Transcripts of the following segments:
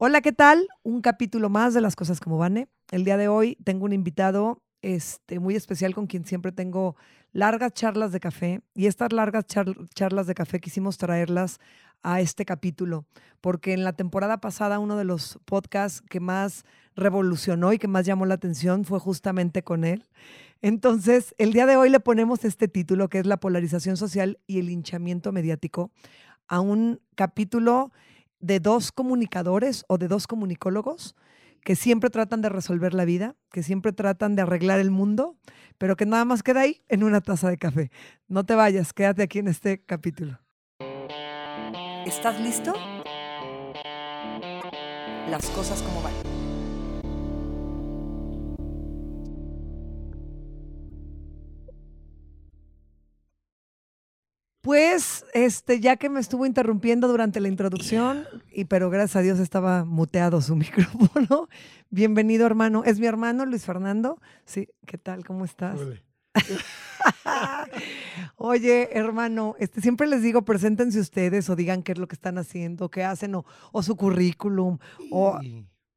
Hola, ¿qué tal? Un capítulo más de Las Cosas como Vane. El día de hoy tengo un invitado este, muy especial con quien siempre tengo largas charlas de café y estas largas charlas de café quisimos traerlas a este capítulo porque en la temporada pasada uno de los podcasts que más revolucionó y que más llamó la atención fue justamente con él. Entonces, el día de hoy le ponemos este título que es la polarización social y el linchamiento mediático a un capítulo de dos comunicadores o de dos comunicólogos que siempre tratan de resolver la vida, que siempre tratan de arreglar el mundo, pero que nada más queda ahí en una taza de café. No te vayas, quédate aquí en este capítulo. ¿Estás listo? Las cosas como van. Pues, este, ya que me estuvo interrumpiendo durante la introducción, y pero gracias a Dios estaba muteado su micrófono. Bienvenido, hermano. Es mi hermano Luis Fernando. Sí, ¿qué tal? ¿Cómo estás? Oye, hermano, este, siempre les digo, preséntense ustedes o digan qué es lo que están haciendo, qué hacen, o, o su currículum, o...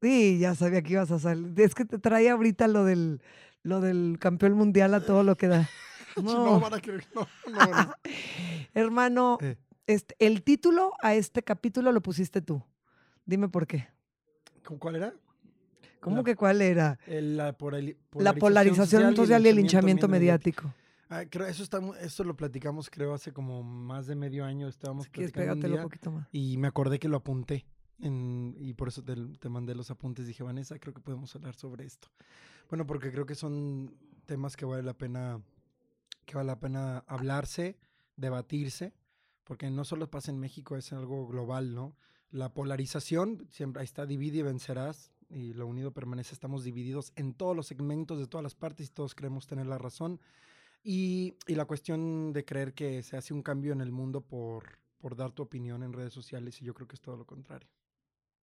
Sí, ya sabía que ibas a salir. Es que te traía ahorita lo del, lo del campeón mundial a todo lo que da. No, van a creer, no, no, Hermano, eh. este, el título a este capítulo lo pusiste tú. Dime por qué. ¿Cuál era? ¿Cómo que cuál era? la, polarización social, y el linchamiento mediático. Ah, creo eso está, eso lo platicamos creo hace como más de medio año estábamos si platicando un, un poquito más. y me acordé que lo apunté y por eso te, te, mandé los apuntes dije Vanessa creo que podemos hablar sobre esto bueno porque creo que son temas que vale la pena que vale la pena hablarse, debatirse, porque no solo pasa en México, es algo global, ¿no? La polarización, siempre ahí está, divide y vencerás, y lo unido permanece, estamos divididos en todos los segmentos de todas las partes y todos creemos tener la razón. Y, y la cuestión de creer que se hace un cambio en el mundo por, por dar tu opinión en redes sociales, y yo creo que es todo lo contrario.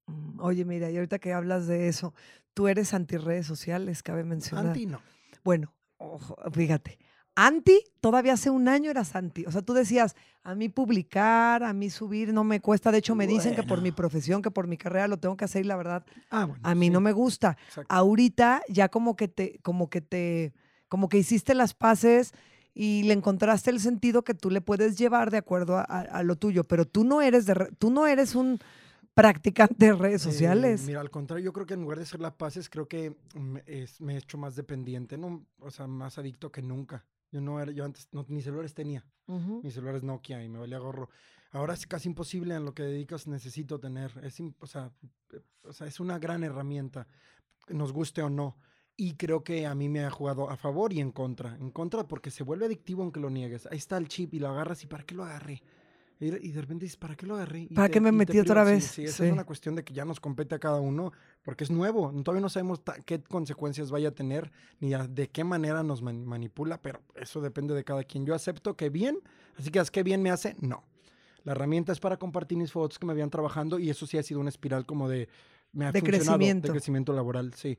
Mm, oye, mira, y ahorita que hablas de eso, tú eres anti redes sociales, cabe mencionar. Anti no. Bueno, ojo, fíjate, anti, todavía hace un año eras anti. O sea, tú decías, a mí publicar, a mí subir, no me cuesta. De hecho, me dicen que por mi profesión, que por mi carrera lo tengo que hacer y la verdad, ah, a mí no me gusta. Ahorita ya como que te, como que te, como que hiciste las paces y le encontraste el sentido que tú le puedes llevar de acuerdo a, lo tuyo. Pero tú no eres de, tú no eres un practicante de redes eh, sociales. mira, al contrario, yo creo que en lugar de hacer las paces, creo que me, me he hecho más dependiente, ¿no? O sea, más adicto que nunca. Yo no era, yo antes no, ni celulares tenía. Mis celulares Nokia y me valía gorro. Ahora es casi imposible en lo que dedicas, necesito tener. Es, o, sea, o sea, es una gran herramienta, nos guste o no. Y creo que a mí me ha jugado a favor y en contra. En contra porque se vuelve adictivo aunque lo niegues. Ahí está el chip y lo agarras y ¿para qué lo agarré? Y de repente dices, ¿para qué lo agarré? ¿Para qué me metí otra vez? Sí, esa es una cuestión de que ya nos compete a cada uno, porque es nuevo. Todavía no sabemos qué consecuencias vaya a tener, ni de qué manera nos manipula, pero eso depende de cada quien. Yo acepto que bien, así que ¿qué bien me hace? No. La herramienta es para compartir mis fotos que me habían trabajando y eso sí ha sido una espiral como de... Me ha de crecimiento. De crecimiento laboral, sí.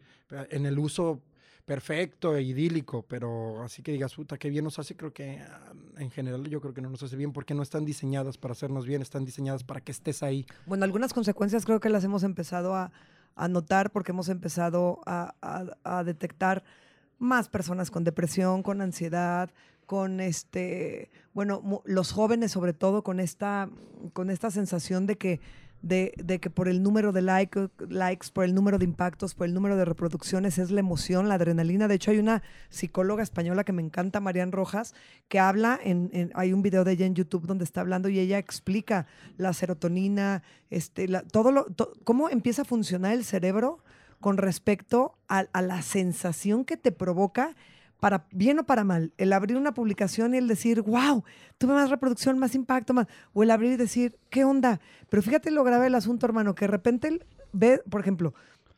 En el uso perfecto e idílico, pero así que digas, puta, qué bien nos hace, creo que ah, en general yo creo que no nos hace bien porque no están diseñadas para hacernos bien, están diseñadas para que estés ahí. Bueno, algunas consecuencias creo que las hemos empezado a, notar porque hemos empezado a, a, detectar más personas con depresión, con ansiedad, con este, bueno, los jóvenes sobre todo con esta, con esta sensación de que de, que por el número de like, likes, por el número de impactos, por el número de reproducciones, es la emoción, la adrenalina. De hecho, hay una psicóloga española que me encanta, Marian Rojas, que habla, en, hay un video de ella en YouTube donde está hablando y ella explica la serotonina, este, todo lo, cómo empieza a funcionar el cerebro con respecto a la sensación que te provoca para bien o para mal, el abrir una publicación y el decir, wow, tuve más reproducción, más impacto, más, o el abrir y decir, ¿qué onda? Pero fíjate lo grave del asunto, hermano, que de repente ve, por ejemplo,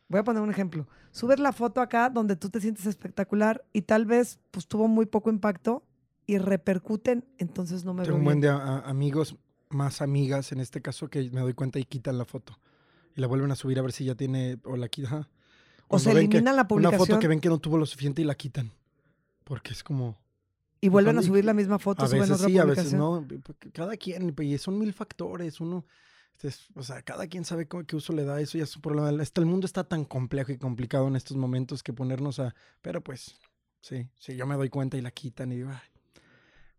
voy a poner un ejemplo, subes la foto acá donde tú te sientes espectacular y tal vez pues tuvo muy poco impacto y repercuten, entonces no me Tengo un buen de amigos, más amigas en este caso, que me doy cuenta y quitan la foto y la vuelven a subir a ver si ya tiene, o la quitan. O se elimina la publicación. Una foto que ven que no tuvo lo suficiente y la quitan. Porque es como... Y vuelven a subir la misma foto, a veces sí, a veces no. Cada quien, y son mil factores. Uno, Entonces, o sea, cada quien sabe cómo, qué uso le da, eso ya es un problema. Este, el mundo está tan complejo y complicado en estos momentos que ponernos a... Pero pues, sí, sí, yo me doy cuenta y la quitan y digo, ay,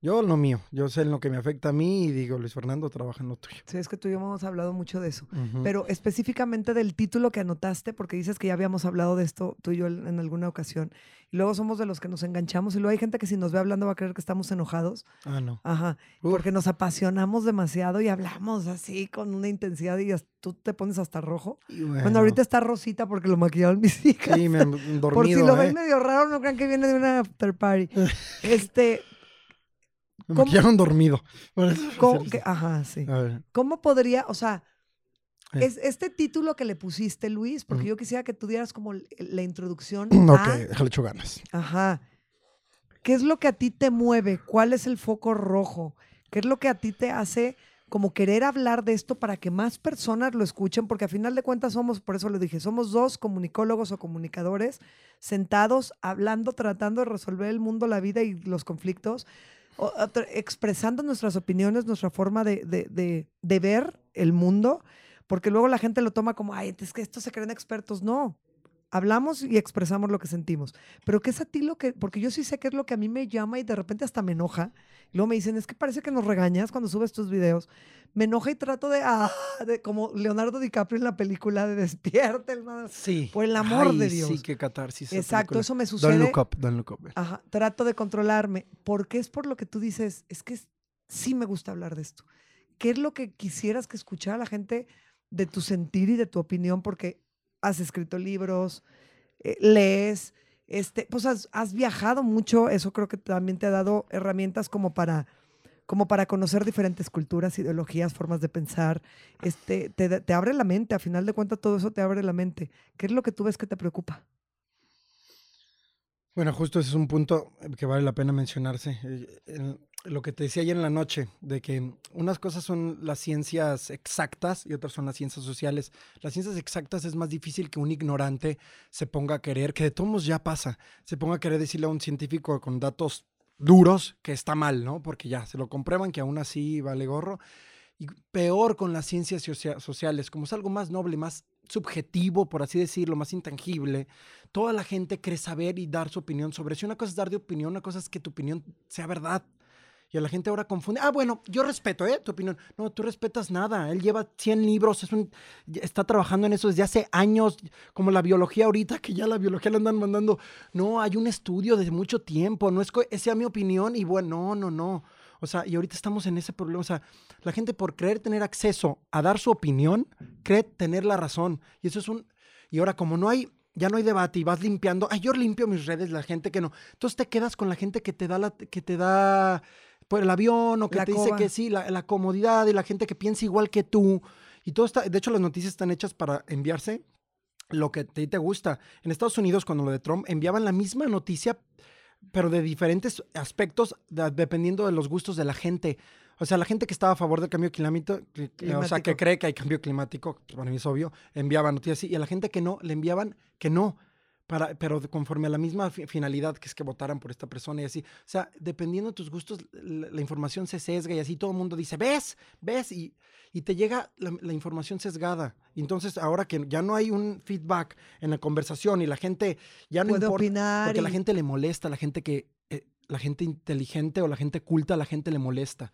yo lo mío, yo sé en lo que me afecta a mí y digo, Luis Fernando trabaja en lo tuyo. Sí, es que tú y yo hemos hablado mucho de eso. Pero específicamente del título que anotaste, porque dices que ya habíamos hablado de esto tú y yo en alguna ocasión. Y luego somos de los que nos enganchamos y luego hay gente que si nos ve hablando va a creer que estamos enojados. Ah, no. Ajá. Porque nos apasionamos demasiado y hablamos así con una intensidad y tú te pones hasta rojo. Bueno. ahorita está rosita porque lo maquillaron mis hijas. Sí, me dormido, Por si lo ven ¿eh? medio raro, no crean que viene de una after party. este, me maquillaron dormido. ¿Cómo, que, ajá, sí. A ver. ¿Cómo podría, o sea. Es este título que le pusiste, Luis, porque yo quisiera que tú dieras como la introducción Ok, a, déjale echo ganas. ajá, ¿qué es lo que a ti te mueve? ¿Cuál es el foco rojo? ¿Qué es lo que a ti te hace como querer hablar de esto para que más personas lo escuchen? Porque a final de cuentas somos, por eso lo dije, somos dos comunicólogos o comunicadores sentados hablando, tratando de resolver el mundo, la vida y los conflictos, o- expresando nuestras opiniones, nuestra forma de, de- de- de ver el mundo, porque luego la gente lo toma como, ay, es que estos se creen expertos. No, hablamos y expresamos lo que sentimos. Pero ¿qué es a ti lo que, porque yo sí sé qué es lo que a mí me llama y de repente hasta me enoja. Y luego me dicen, es que parece que nos regañas cuando subes tus videos. Me enoja y trato de, ah, de como Leonardo DiCaprio en la película de Despierta, hermano. Sí. Por el amor Ay, de Dios. Sí, qué catarsis. Exacto, película. eso me Don't sucede. look up, don't look up. Ajá, trato de controlarme. porque es por lo que tú dices? Es que sí me gusta hablar de esto. ¿Qué es lo que quisieras que escuchara la gente de tu sentir y de tu opinión? Porque has escrito libros, eh, lees, este, pues has, has viajado mucho. Eso creo que también te ha dado herramientas como para como para conocer diferentes culturas, ideologías, formas de pensar, este, te, te abre la mente, a final de cuentas todo eso te abre la mente. ¿Qué es lo que tú ves que te preocupa? Bueno, justo ese es un punto que vale la pena mencionarse. Eh, lo que te decía ayer en la noche, de que unas cosas son las ciencias exactas y otras son las ciencias sociales. Las ciencias exactas es más difícil que un ignorante se ponga a querer, que de todos ya pasa, se ponga a querer decirle a un científico con datos duros que está mal, ¿no? Porque ya se lo comprueban que aún así vale gorro. Y peor con las ciencias socia- sociales, como es algo más noble, más subjetivo, por así decirlo, más intangible, toda la gente cree saber y dar su opinión sobre. Y Una cosa es dar de opinión, una cosa es que tu opinión sea verdad. Y a la gente ahora confunde. Ah, bueno, yo respeto, ¿eh? Tu opinión. No, tú respetas nada. Él lleva 100 libros, es un, está trabajando en eso desde hace años, como la biología ahorita, que ya la biología le andan mandando. No, hay un estudio desde mucho tiempo. No es sea mi opinión y bueno, no, no, no. O sea, y ahorita estamos en ese problema. O sea, la gente por creer tener acceso a dar su opinión, cree tener la razón. Y eso es un... Y ahora como no hay, ya no hay debate y vas limpiando, ay, yo limpio mis redes, la gente que no. Entonces te quedas con la gente que te da la, que te da por el avión o que La te dice que sí, la, la comodidad y la gente que piensa igual que tú. Y todo está, de hecho las noticias están hechas para enviarse lo que te, te gusta. En Estados Unidos, cuando lo de Trump, enviaban la misma noticia, pero de diferentes aspectos, de- dependiendo de los gustos de la gente. O sea, la gente que estaba a favor del cambio climático, o sea, que cree que hay cambio climático, para mí es obvio, enviaba noticias así, y a la gente que no, le enviaban que no, para, pero conforme a la misma fi- finalidad que es que votaran por esta persona y así. O sea, dependiendo de tus gustos, la, la información se sesga y así todo el mundo dice, ves, ves, y, y te llega la, la información sesgada. Y entonces, ahora que ya no hay un feedback en la conversación y la gente ya no Puede importa, opinar. porque la gente le molesta, la gente que, eh, la gente inteligente o la gente culta, la gente le molesta.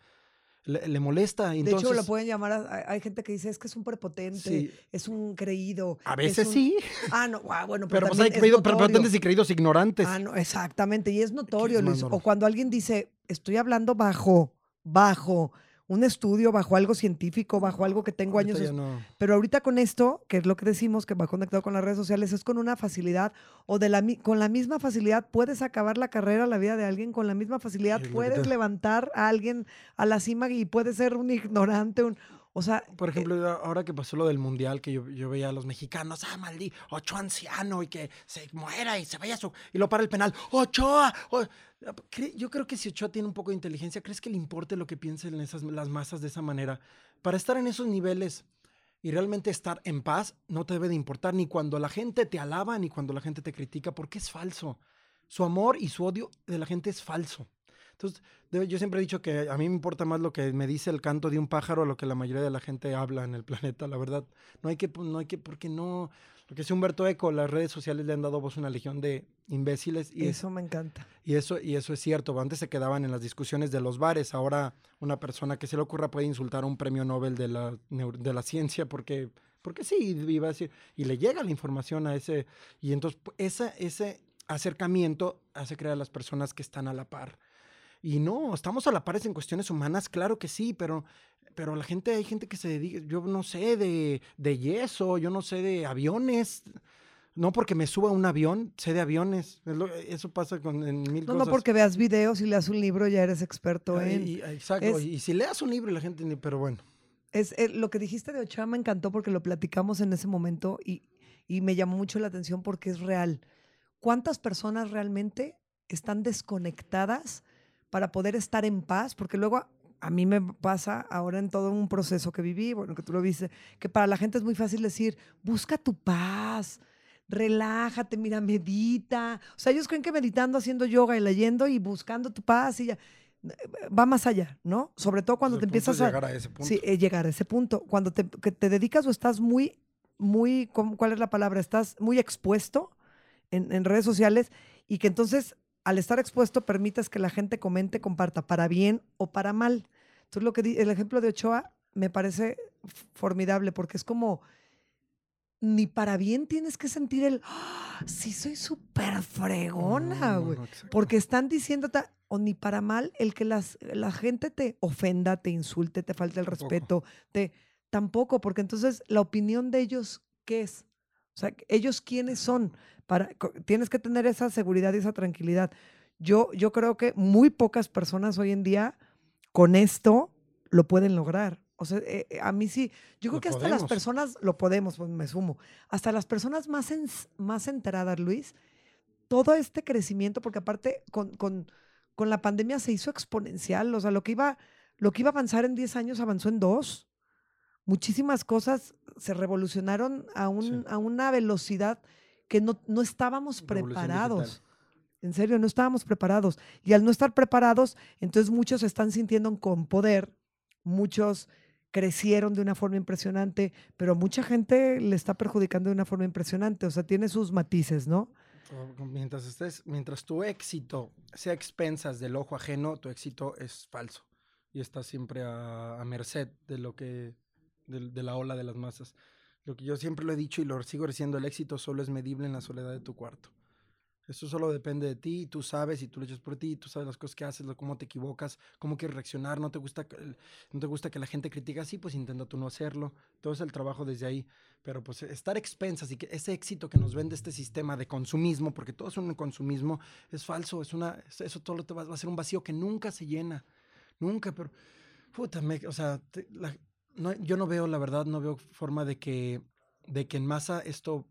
Le, le molesta. y de entonces, hecho, lo pueden llamar, a- hay- gente que dice, es que es un prepotente, Sí. es un creído. A es veces un-". sí, Ah, no, ah, bueno, pero, pero pues hay creído, prepotentes y creídos ignorantes. Ah, no, exactamente, y es notorio, Luis. O cuando alguien dice, estoy hablando bajo, bajo un estudio, bajo algo científico, bajo algo que tengo Ahorita años. no. Pero ahorita con esto, que es lo que decimos, que va conectado con las redes sociales, es con una facilidad o de la, con la misma facilidad puedes acabar la carrera, la vida de alguien, con la misma facilidad puedes levantar a alguien a la cima y puedes ser un ignorante, un, o sea, Por ejemplo, yo- ahora que pasó lo del mundial, que yo, yo veía a los mexicanos, ah, maldito, ocho anciano y que se muera y se vaya su. Y lo para el penal, Ochoa. Yo creo que si Ochoa tiene un poco de inteligencia, ¿crees que le importe lo que piensen esas, las masas de esa manera? Para estar en esos niveles y realmente estar en paz, no te debe de importar ni cuando la gente te alaba ni cuando la gente te critica, porque es falso. Su amor y su odio de la gente es falso. Entonces, yo siempre he dicho que a mí me importa más lo que me dice el canto de un pájaro a lo que la mayoría de la gente habla en el planeta, la verdad. No hay que, no hay que, porque no, lo que es Humberto Eco, las redes sociales le han dado voz a una legión de imbéciles. Y eso me encanta. Y eso, y eso es cierto. Antes se quedaban en las discusiones de los bares. Ahora una persona que se le ocurra puede insultar a un premio Nobel de la, de la ciencia porque, porque sí, iba a decir, y le llega la información a ese. Y entonces esa, ese acercamiento hace creer a las personas que están a la par. Y no, estamos a la par en cuestiones humanas, claro que sí, pero, pero la gente, hay gente que se dedica, yo no sé de, de yeso, yo no sé de aviones. No porque me suba a un avión, sé de aviones. eso pasa con en mil no, cosas. No porque veas videos y leas un libro ya eres experto en. Y, exacto. y si leas un libro y la gente ni, pero bueno. Es, eh, lo que dijiste de Ochoa me encantó porque lo platicamos en ese momento y, y me llamó mucho la atención porque es real. ¿Cuántas personas realmente están desconectadas para poder estar en paz? Porque luego a, mí me pasa ahora en todo un proceso que viví, bueno, que tú lo viste, que para la gente es muy fácil decir, busca tu paz, relájate, mira, medita. O sea, ellos creen que meditando, haciendo yoga y leyendo y buscando tu paz y ya va más allá, ¿no? Sobre todo cuando te empiezas a llegar a ese punto. Sí, eh, llegar a ese punto. Cuando te, te dedicas o estás muy, muy, ¿cuál es la palabra? Estás muy expuesto en, redes sociales y que entonces al estar expuesto permitas que la gente comente, comparta, para bien o para mal. Entonces, lo que el ejemplo de Ochoa me parece formidable porque es como, ni para bien tienes que sentir el, ¡Ah! sí soy súper fregona, güey. porque están diciendo, o ni para mal, el que las, la gente te ofenda, te insulte, te falte el respeto, te, tampoco, porque entonces la opinión de ellos, ¿qué es? O sea, ellos quiénes son. Para, tienes que tener esa seguridad y esa tranquilidad. Yo, yo creo que muy pocas personas hoy en día con esto lo pueden lograr. O sea, eh, eh, a mí sí, yo creo que hasta las personas, lo podemos, pues me sumo, hasta las personas más, más enteradas, Luis, todo este crecimiento, porque aparte con, con, con, la pandemia se hizo exponencial, o sea, lo que iba, lo que iba a avanzar en 10 años avanzó en dos muchísimas cosas se revolucionaron a, un, a una velocidad que no, no estábamos preparados. En serio, no estábamos preparados. Y al no estar preparados, entonces muchos se están sintiendo con poder, muchos crecieron de una forma impresionante, pero mucha gente le está perjudicando de una forma impresionante. O sea, tiene sus matices, ¿no? Mientras estés, mientras tu éxito sea expensas del ojo ajeno, tu éxito es falso. Y estás siempre a merced de lo que de, la ola de las masas. Lo que yo siempre lo he dicho y lo sigo diciendo, el éxito solo es medible en la soledad de tu cuarto. Eso solo depende de ti, tú sabes y tú lo echas por ti, tú sabes las cosas que haces, cómo te equivocas, cómo quieres reaccionar, no te gusta, no te gusta que la gente critique así, pues intenta tú no hacerlo. Todo es el trabajo desde ahí. Pero pues estar expensas y que ese éxito que nos vende este sistema de consumismo, porque todo es un consumismo, es falso, es una, eso todo te va, a ser un vacío que nunca se llena, nunca, pero, puta, o sea, la, no, yo no veo, la verdad, no veo forma de que, de que en masa esto...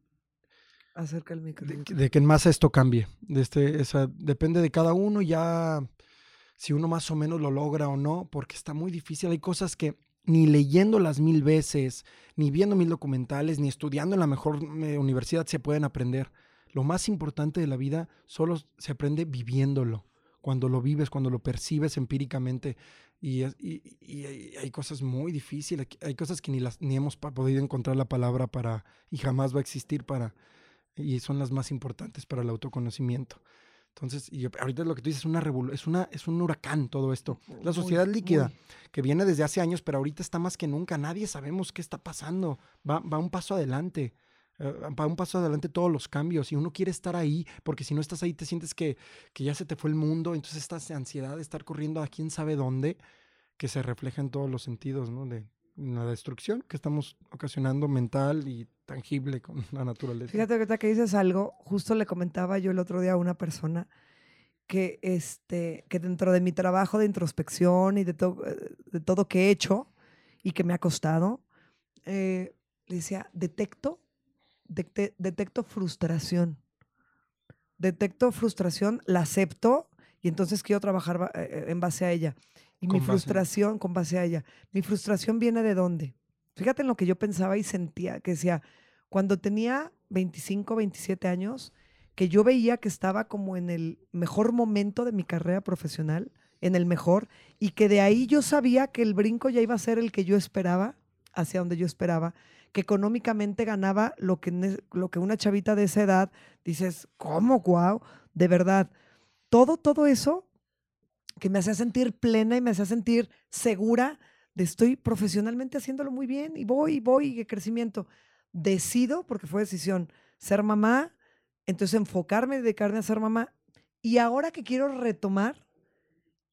Acerca el micro. De, que en masa esto cambie. De este, esa, depende de cada uno ya si uno más o menos lo logra o no, porque está muy difícil. Hay cosas que ni leyéndolas mil veces, ni viendo mil documentales, ni estudiando en la mejor eh, universidad se pueden aprender. Lo más importante de la vida solo se aprende viviéndolo. Cuando lo vives, cuando lo percibes empíricamente, y, y, hay cosas muy difíciles, hay cosas que ni, las, ni hemos podido encontrar la palabra para y jamás va a existir para, y son las más importantes para el autoconocimiento. Entonces, y ahorita lo que tú dices es una es una es un huracán todo esto. La sociedad líquida que viene desde hace años, pero ahorita está más que nunca. Nadie sabemos qué está pasando. Va, va un paso adelante. Eh, va un paso adelante todos los cambios y uno quiere estar ahí porque si no estás ahí te sientes que, que ya se te fue el mundo. Entonces esta ansiedad de estar corriendo a quién sabe dónde que se refleja en todos los sentidos, ¿no? De la destrucción que estamos ocasionando mental y tangible con la naturaleza. Fíjate que que dices algo, justo le comentaba yo el otro día a una persona que, este, que dentro de mi trabajo de introspección y de, eh, de todo que he hecho y que me ha costado, eh, le decía, detecto, detecto frustración. Detecto frustración, la acepto y entonces quiero trabajar eh, en base a ella. Y mi frustración, con base a ella, mi frustración viene de dónde. Fíjate en lo que yo pensaba y sentía, que decía, cuando tenía 25, 27 años, que yo veía que estaba como en el mejor momento de mi carrera profesional, en el mejor, y que de ahí yo sabía que el brinco ya iba a ser el que yo esperaba, hacia donde yo esperaba, que económicamente ganaba lo que, lo que una chavita de esa edad, dices, ¿cómo, guau? De verdad, todo, todo eso que me hacía sentir plena y me hacía sentir segura de estoy profesionalmente haciéndolo muy bien y voy, voy, de crecimiento. Decido, porque fue decisión, ser mamá, entonces enfocarme, dedicarme a ser mamá. Y ahora que quiero retomar,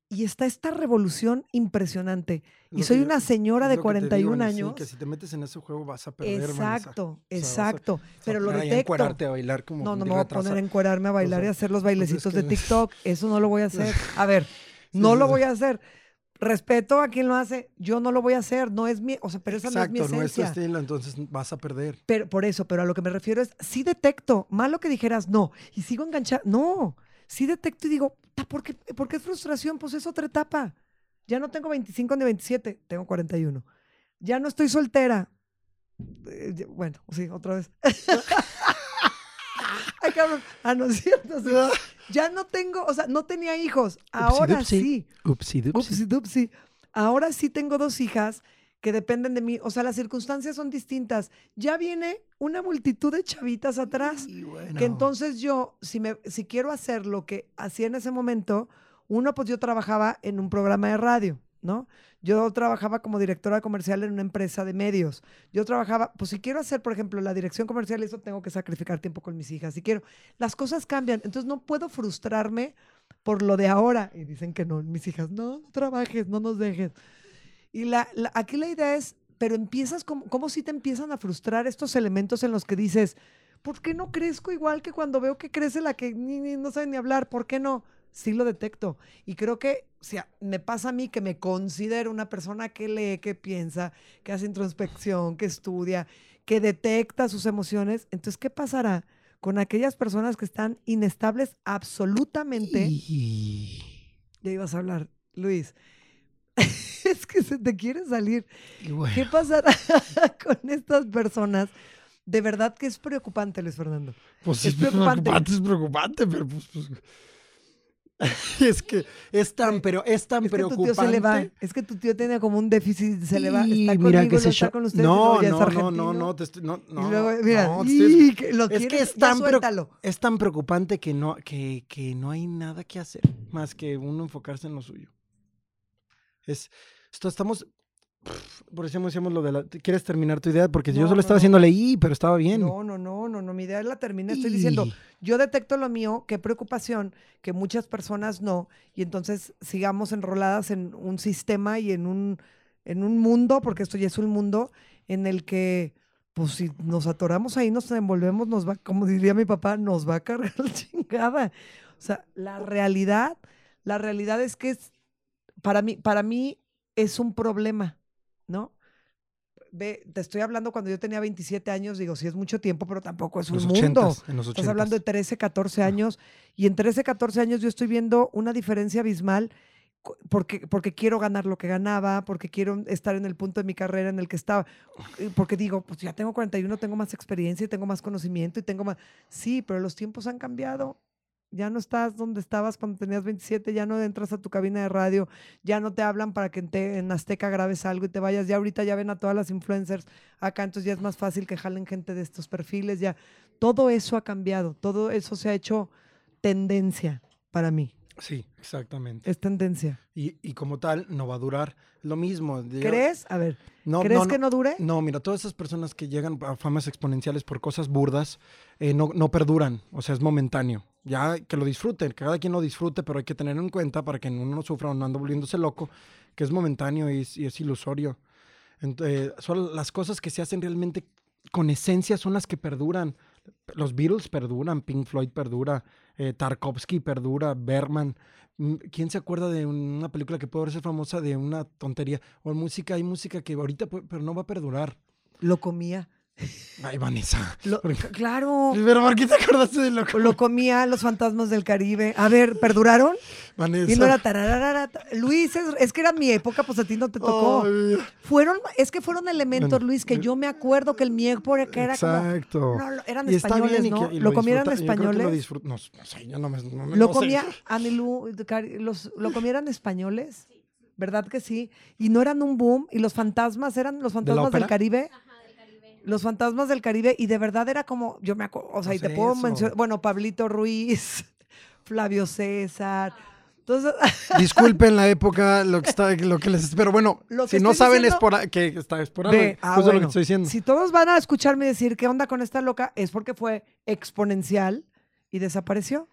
y está esta revolución impresionante. y soy una señora de 41 años. que si te metes en ese juego vas a perder. Exacto, exacto. Pero lo detecto. A bailar como no, no me voy a poner a encuerarme a bailar y hacer los bailecitos de TikTok. Eso no lo voy a hacer. A ver, no lo voy a hacer. Respeto a quien lo hace, yo no lo voy a hacer, no es mi, o sea, pero esa no es mi esencia. no es tu estilo, entonces vas a perder. Pero por eso, pero a lo que me refiero es, sí detecto, malo que dijeras no, y sigo enganchada, no, sí detecto y digo, ¿por qué, ¿por qué es frustración? Pues es otra etapa. Ya no tengo 25 ni 27, tengo 41. Ya no estoy soltera. Eh, bueno, sí, otra vez. Ay, cabrón. Ah, no es cierto. Ya no tengo, o sea, no tenía hijos. Ahora sí. Upsi, dupsi. Ahora sí tengo dos hijas que dependen de mí. O sea, las circunstancias son distintas. Ya viene una multitud de chavitas atrás. Que entonces yo, si, me, si quiero hacer lo que hacía en ese momento, uno, pues yo trabajaba en un programa de radio. ¿no? Yo trabajaba como directora comercial en una empresa de medios. Yo trabajaba, pues si quiero hacer, por ejemplo, la dirección comercial, eso tengo que sacrificar tiempo con mis hijas. Si quiero, las cosas cambian. Entonces no puedo frustrarme por lo de ahora. Y dicen que no, mis hijas, no, no trabajes, no nos dejes. Y la, aquí la idea es, pero empiezas, como, como si te empiezan a frustrar estos elementos en los que dices, ¿por qué no crezco igual que cuando veo que crece la que ni, no sabe ni hablar? ¿Por qué no? sí lo detecto. Y creo que o sea, me pasa a mí que me considero una persona que lee, que piensa, que hace introspección, que estudia, que detecta sus emociones. Entonces, ¿qué pasará con aquellas personas que están inestables absolutamente? Ya ibas a hablar, Luis. es que se te quiere salir. ¿Qué pasará con estas personas? De verdad que es preocupante, Luis Fernando. Pues es, preocupante. Es preocupante, pero pues, pues es que es tan, pero es tan preocupante. Es que tu tío tiene como un déficit, se le va. Está mira conmigo, que está con ustedes. No, no, no, no, no, te estoy, no, no, y luego, mira, no, que lo es que es tan, es tan preocupante que no, que, que no hay nada que hacer más que uno enfocarse en lo suyo. Es, esto estamos, por eso decíamos lo de la... ¿Quieres terminar tu idea? Porque yo solo estaba haciendo leí, pero estaba bien. No, no, no, no, no, mi idea la terminé. Estoy diciendo, yo detecto lo mío, qué preocupación, que muchas personas no, y entonces sigamos enroladas en un sistema y en un, en un mundo, porque esto ya es un mundo en el que, pues si nos atoramos ahí, nos envolvemos, nos va, como diría mi papá, nos va a cargar la chingada. O sea, la realidad, la realidad es que es, para mí, para mí es un problema ¿no? Ve, te estoy hablando cuando yo tenía 27 años, digo, sí es mucho tiempo, pero tampoco es un mundo. Estás hablando de 13, 14 años, y en 13, 14 años yo estoy viendo una diferencia abismal porque, porque quiero ganar lo que ganaba, porque quiero estar en el punto de mi carrera en el que estaba, porque digo, pues ya tengo 41, tengo más experiencia y tengo más conocimiento y tengo más... Sí, pero los tiempos han cambiado ya no estás donde estabas cuando tenías 27, ya no entras a tu cabina de radio, ya no te hablan para que en, Azteca grabes algo y te vayas, ya ahorita ya ven a todas las influencers acá, entonces ya es más fácil que jalen gente de estos perfiles, ya todo eso ha cambiado, todo eso se ha hecho tendencia para mí. Sí, exactamente. Es tendencia. Y, y como tal, no va a durar lo mismo. ¿Crees? A ver, no, ¿crees que no dure? No, mira, todas esas personas que llegan a famas exponenciales por cosas burdas, eh, no, no perduran, o sea, es momentáneo ya que lo disfruten, que cada quien lo disfrute, pero hay que tener en cuenta para que uno no sufra o no ande volviéndose loco, que es momentáneo y, es ilusorio. Entonces, son las cosas que se hacen realmente con esencia son las que perduran. Los Beatles perduran, Pink Floyd perdura, eh, Tarkovsky perdura, Bergman. Mm, ¿Quién se acuerda de una película que puede ser famosa de una tontería? O música, hay música que ahorita, pero no va a perdurar. Lo comía. Ay, Vanessa. Lo- claro. Pero ¿por qué te acordaste de lo Lo comía los fantasmas del Caribe. A ver, ¿perduraron? Vanessa? Y no era tarararara, ta- Luis, es, es que era mi época, pues a ti no te tocó. Ay, Fueron, es que fueron elementos, Bueno, Luis, que yo me acuerdo que el mi época era como. Exacto. No, lo- eran Y españoles, bien y ¿no? que- y lo comieran disfruta- yo creo que españoles. Lo no, no sé, yo no me. no Lo no sé. comía, Anilú, los, lo comieran españoles, ¿verdad que sí? Y no eran un boom, y los fantasmas eran los fantasmas del? Caribe. Los fantasmas del Caribe, y de verdad era como, yo me acuerdo, o sea, y te puedo eso. mencionar, bueno, Pablito Ruiz, Flavio César. Entonces, Disculpen la época, lo que está, lo que les. Pero bueno, Lo si no saben es diciendo- por a- que está es por ah, lo que estoy diciendo. si todos van a escucharme decir qué onda con esta loca, es porque fue exponencial y desapareció.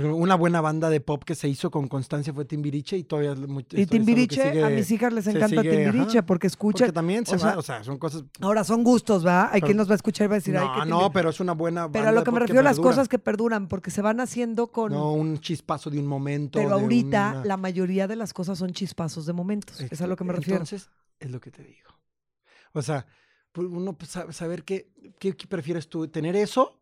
Una buena banda de pop que se hizo con constancia fue Timbiriche y todavía Y Timbiriche, a mis hijas les encanta sigue, Timbiriche ajá, porque escucha. Porque también se o va, sea, o sea, son cosas. Ahora son gustos, ¿va? Hay Pero- quien nos va a escuchar y va a decir, No, no, Timbiriche". pero es una buena banda. Pero a lo que me refiero a las cosas que perduran, porque se van haciendo con... No, un chispazo de un momento. pero ahorita una- la mayoría de las cosas son chispazos de momentos. Es a lo que me refiero. Entonces, es lo que te digo. O sea, pues, uno pues, sabe- saber qué, qué, qué prefieres tú, tener eso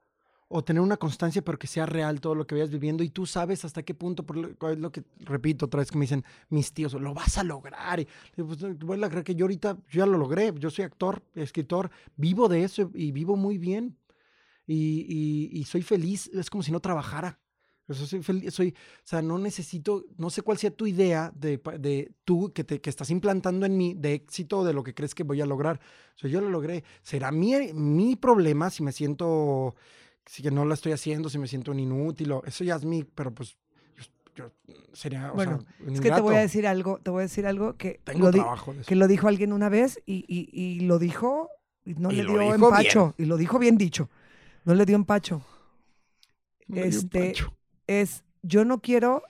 o tener una constancia pero que sea real todo lo que vayas viviendo y tú sabes hasta qué punto, por lo, lo que repito otra vez que me dicen mis tíos, lo vas a lograr. Y, pues, voy a creer que yo ahorita yo ya lo logré, yo soy actor, escritor, vivo de eso y vivo muy bien. Y, y- y soy feliz, es como si no trabajara. O sea, soy feliz, soy, o sea, no necesito, no sé cuál sea tu idea de, de tú que, te, que estás implantando en mí de éxito de lo que crees que voy a lograr. O sea, yo lo logré. Será mi, mi problema si me siento, si que no lo estoy haciendo, si me siento un inútil, o, eso ya es mi, pero pues yo, yo sería, o Bueno, sea, un Es que te voy a decir algo, te voy a decir algo que, Tengo lo, trabajo que lo dijo alguien una vez y, y- y lo dijo y no Y le dio empacho. Y lo dijo bien dicho. No le dio empacho. Me dio un este, pancho. Es, yo no quiero,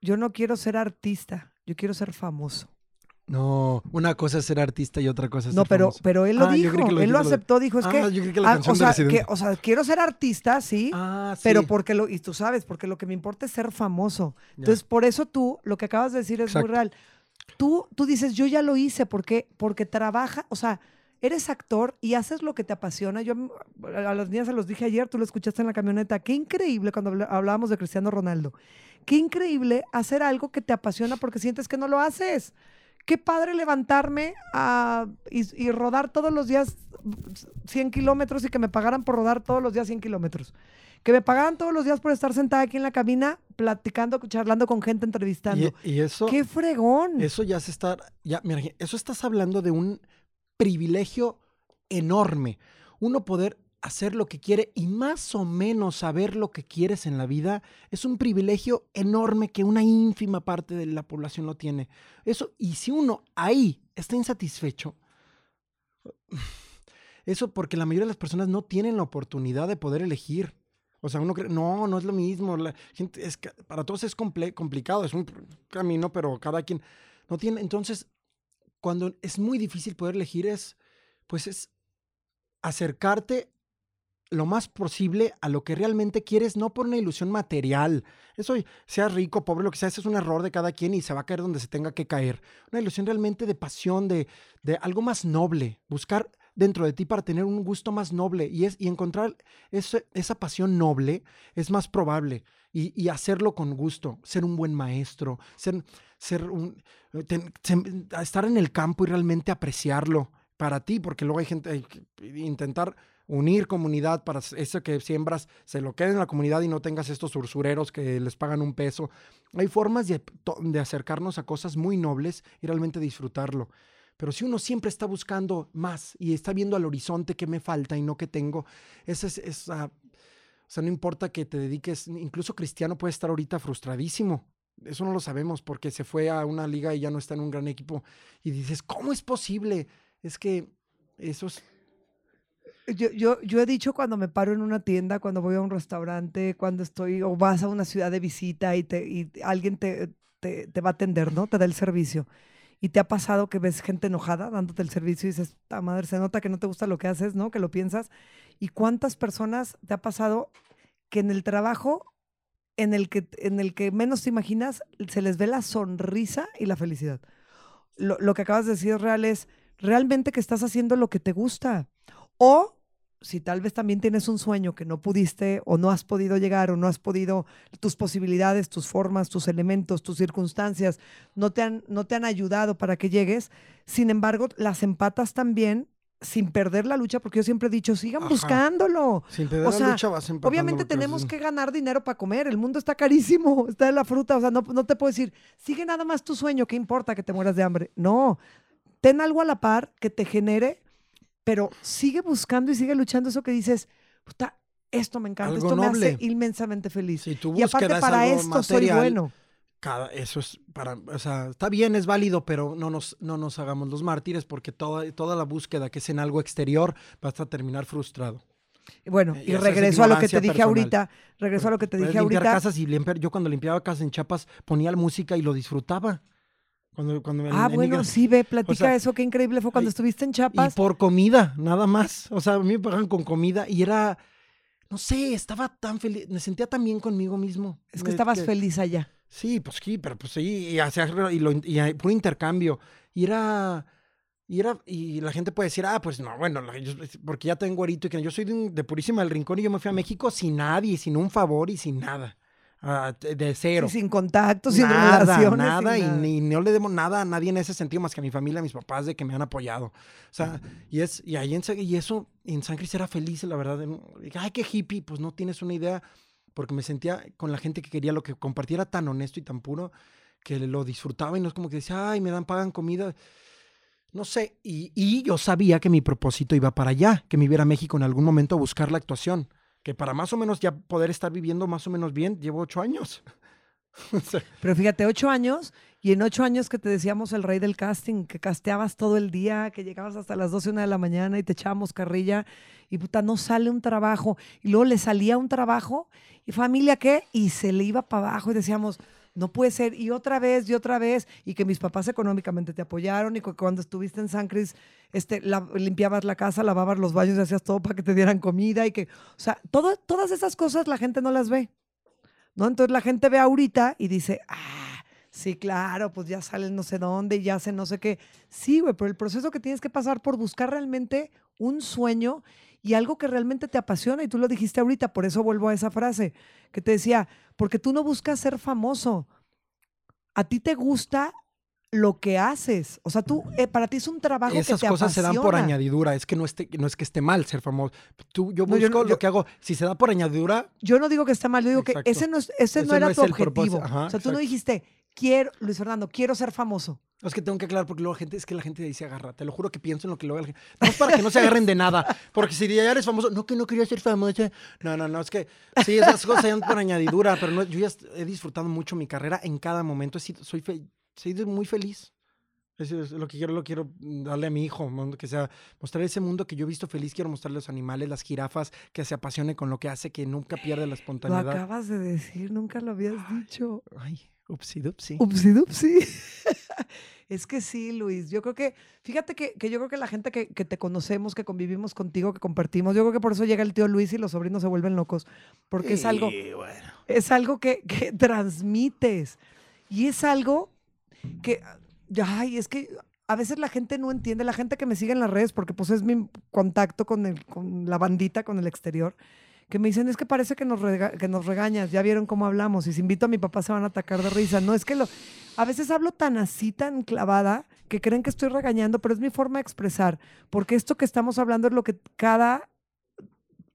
yo no quiero ser artista, yo quiero ser famoso. No, una cosa es ser artista y otra cosa es No, ser pero, famoso. pero él lo Ah, dijo, lo él lo aceptó, dijo, es ah, que, yo creí que la ah, canción o, sea, que, o sea, quiero ser artista, sí, sí. pero porque lo, y tú sabes, porque lo que me importa es ser famoso. Ya. Entonces, por eso tú, lo que acabas de decir es Exacto. muy real. Tú, tú dices, yo ya lo hice, porque Porque trabaja, o sea, eres actor y haces lo que te apasiona. Yo a las niñas se los dije ayer, tú lo escuchaste en la camioneta. Qué increíble cuando habl- hablábamos de Cristiano Ronaldo. Qué increíble hacer algo que te apasiona porque sientes que no lo haces. Qué padre levantarme a- y, y rodar todos los días 100 kilómetros y que me pagaran por rodar todos los días 100 kilómetros. Que me pagaran todos los días por estar sentada aquí en la cabina platicando, charlando con gente, entrevistando. Y, y eso, ¡Qué fregón! eso ya se está, ya, mira, eso estás hablando de un privilegio enorme. Uno poder hacer lo que quiere y más o menos saber lo que quieres en la vida es un privilegio enorme que una ínfima parte de la población lo tiene. Eso, y si uno ahí está insatisfecho, eso porque la mayoría de las personas no tienen la oportunidad de poder elegir. O sea, uno cree, no, no es lo mismo. La gente es, para todos es comple- complicado, es un camino, pero cada quien no tiene. Entonces, cuando es muy difícil poder elegir, es, pues es acercarte lo más posible a lo que realmente quieres, no por una ilusión material. Eso, sea rico, pobre, lo que sea, ese es un error de cada quien y se va a caer donde se tenga que caer. Una ilusión realmente de pasión, de, de algo más noble, buscar dentro de ti para tener un gusto más noble y, es, y encontrar esa pasión noble es más probable y, y hacerlo con gusto, ser un buen maestro, ser, ser un, sem- estar en el campo y realmente apreciarlo para ti, porque luego hay gente, que intentar unir comunidad para eso que siembras se lo quede en la comunidad y no tengas estos ursureros que les pagan un peso. Hay formas de, acercarnos a cosas muy nobles y realmente disfrutarlo. Pero si uno siempre está buscando más y está viendo al horizonte que me falta y no que tengo, esa es, o sea, no importa que te dediques, incluso Cristiano puede estar ahorita frustradísimo. Eso no lo sabemos porque se fue a una liga y ya no está en un gran equipo. Y dices, ¿cómo es posible? Es que eso es... Yo, yo, yo he dicho cuando me paro en una tienda, cuando voy a un restaurante, cuando estoy, o vas a una ciudad de visita y, te, y alguien te, te, te va a atender, ¿no? Te da el servicio. Y te ha pasado que ves gente enojada dándote el servicio y dices, ta madre, se nota que no te gusta lo que haces, ¿no? Que lo piensas. ¿Y cuántas personas te ha pasado que en el trabajo en el que, en el que menos te imaginas se les ve la sonrisa y la felicidad? Lo, lo que acabas de decir real es realmente que estás haciendo lo que te gusta O si tal vez también tienes un sueño que no pudiste o no has podido llegar o no has podido, tus posibilidades, tus formas, tus elementos, tus circunstancias no te han, no te han ayudado para que llegues, sin embargo, las empatas también sin perder la lucha, porque yo siempre he dicho, sigan Ajá. buscándolo. Sin perder O la lucha vas empatando Obviamente tenemos que ganar dinero para comer, el mundo está carísimo, está de la fruta, o sea, no, no te puedo decir, sigue nada más tu sueño, ¿qué importa que te mueras de hambre? No, ten algo a la par que te genere, pero sigue buscando y sigue luchando eso que dices, puta, esto me encanta, Algo esto me hace inmensamente feliz. Si y aparte para esto soy material, bueno. cada, eso es para, o sea, está bien, es válido, pero no nos, no nos hagamos los mártires porque toda, toda la búsqueda que es en algo exterior vas a terminar frustrado. Bueno, y y regreso a lo que te dije personal. ahorita, regreso a lo que te dije limpiar ahorita. casas y limpiar, yo cuando limpiaba casas en Chiapas ponía la música y lo disfrutaba. Cuando, cuando Ah, en bueno, sí, ve, platica sea, eso, qué increíble fue cuando y- estuviste en Y Chiapas. por comida, nada más. O sea, a mí me pagan con comida y era, no sé, estaba tan feliz, me sentía tan bien conmigo mismo. Es que Me- estabas feliz allá. Sí, pues sí, pero pues sí, y, hacía- y, lo, y puro intercambio. Y era, y era, y la gente puede decir, ah, pues no, bueno, porque ya tengo güerito y que yo soy de, un- de Purísima del Rincón y yo me fui a México sin nadie, sin un favor y sin nada. Ah, de- cero. Sí, sin contacto, sin nada, relaciones. nada, sin y, nada. ni- no le demos nada a nadie en ese sentido más que a mi familia, a mis papás, de que me han apoyado. O sea, y es, y ahí en, y eso, en San Cris era feliz, la verdad. Ay, qué hippie, pues no tienes una idea, porque me sentía con la gente que quería lo que compartiera tan honesto y tan puro, que lo disfrutaba y no es como que decía, ay, me dan, pagan comida. No sé, y, y yo sabía que mi propósito iba para allá, que me iba a México en algún momento a buscar la actuación, que para más o menos ya poder estar viviendo más o menos bien, llevo ocho años. Pero fíjate, ocho años, y en ocho años que te decíamos el rey del casting, que casteabas todo el día, que llegabas hasta las 12, una de la mañana y te echábamos carrilla, y puta, no sale un trabajo. Y luego le salía un trabajo, y familia, ¿qué? Y se le iba para abajo y decíamos, no puede ser, y otra vez, y otra vez, y que mis papás económicamente te apoyaron, y cuando estuviste en San Cris, este, limpiabas la casa, lavabas los baños y hacías todo para que te dieran comida, y que, o sea, todo- todas esas cosas la gente no las ve. ¿no? Entonces la gente ve ahorita y dice, ah, sí, claro, pues ya salen no sé dónde y ya hacen no sé qué. Sí, güey, pero el proceso que tienes que pasar por buscar realmente un sueño y algo que realmente te apasiona, y tú lo dijiste ahorita, por eso vuelvo a esa frase que te decía, porque tú no buscas ser famoso, a ti te gusta lo que haces, o sea, tú, eh, para ti es un trabajo Esas que te cosas se dan por añadidura. Es que no, esté, no es que esté mal ser famoso. Tú, yo No, busco yo no- lo yo- que hago. Si se da por añadidura, Yo no digo que está mal, yo digo Exacto. que ese no, es- ese no Ese era no tu objetivo. Ajá, o sea, tú no dijiste, quiero, Luis Fernando, quiero ser famoso. es que tengo que aclarar porque luego la gente, es que la gente dice agarra. Te lo juro que pienso en lo que luego la gente. No es para que no se agarren de nada. Porque si ya eres famoso, no que no quería ser famoso. No, no, no, es que sí, esas cosas se dan por añadidura, pero no, yo ya he disfrutado mucho mi carrera en cada momento. He sido- soy, fe- soy de- muy feliz. Es lo que quiero, lo quiero darle a mi hijo, que sea, mostrar ese mundo que yo he visto feliz, quiero mostrarle a los animales, las jirafas, que se apasione con lo que hace, que nunca pierde la Lo espontaneidad. acabas de decir, nunca lo habías dicho. Ay, upsi dupsi. Upsi dupsi. es que sí, Luis. Yo creo que, fíjate que, que yo creo que la gente que, que te conocemos, que convivimos contigo, que compartimos, yo creo que por eso llega el tío Luis y los sobrinos se vuelven locos. Porque es algo, bueno. es algo que, que transmites. Y es algo que, ay, es que a veces la gente no entiende, la gente que me sigue en las redes, porque pues es mi contacto con, el, con la bandita, con el exterior, que me dicen, es que parece que nos, que nos regañas, ya vieron cómo hablamos, y si invito a mi papá se van a atacar de risa. No, es que lo, a veces hablo tan así, tan clavada, que creen que estoy regañando, pero es mi forma de expresar, porque esto que estamos hablando es lo que cada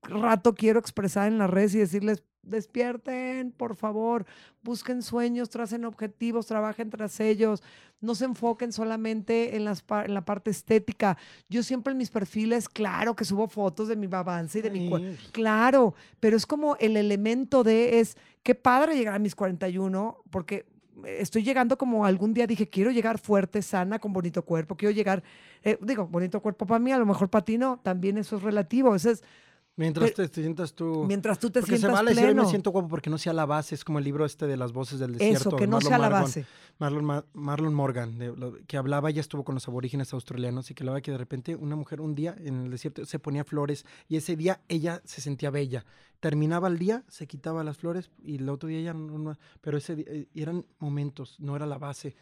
rato quiero expresar en las redes y decirles, despierten, por favor, busquen sueños, tracen objetivos, trabajen tras ellos, no se enfoquen solamente en, las en la parte estética. Yo siempre en mis perfiles, claro que subo fotos de mi avance y de mi... cua- Ay, Claro, pero es como el elemento de es, qué padre llegar a mis 41, porque estoy llegando como algún día dije, quiero llegar fuerte, sana, con bonito cuerpo, quiero llegar, eh, digo, bonito cuerpo para mí, a lo mejor para ti no, también eso es relativo, eso es, Mientras Pero- te, sientas tú. mientras tú te porque se sientas vale decir, "Ay, pleno. me siento guapo porque no sea la base. Es como el libro este de las voces del desierto. Eso, que no Marlon sea la Margon- base. Marlon, Ma- Marlon Morgan, de lo- que hablaba, ella estuvo con los aborígenes australianos y que hablaba que de repente una mujer un día en el desierto se ponía flores y ese día ella se sentía bella. Terminaba el día, se quitaba las flores y el otro día ya no, no- pero ese di- eh, eran momentos, no era la base.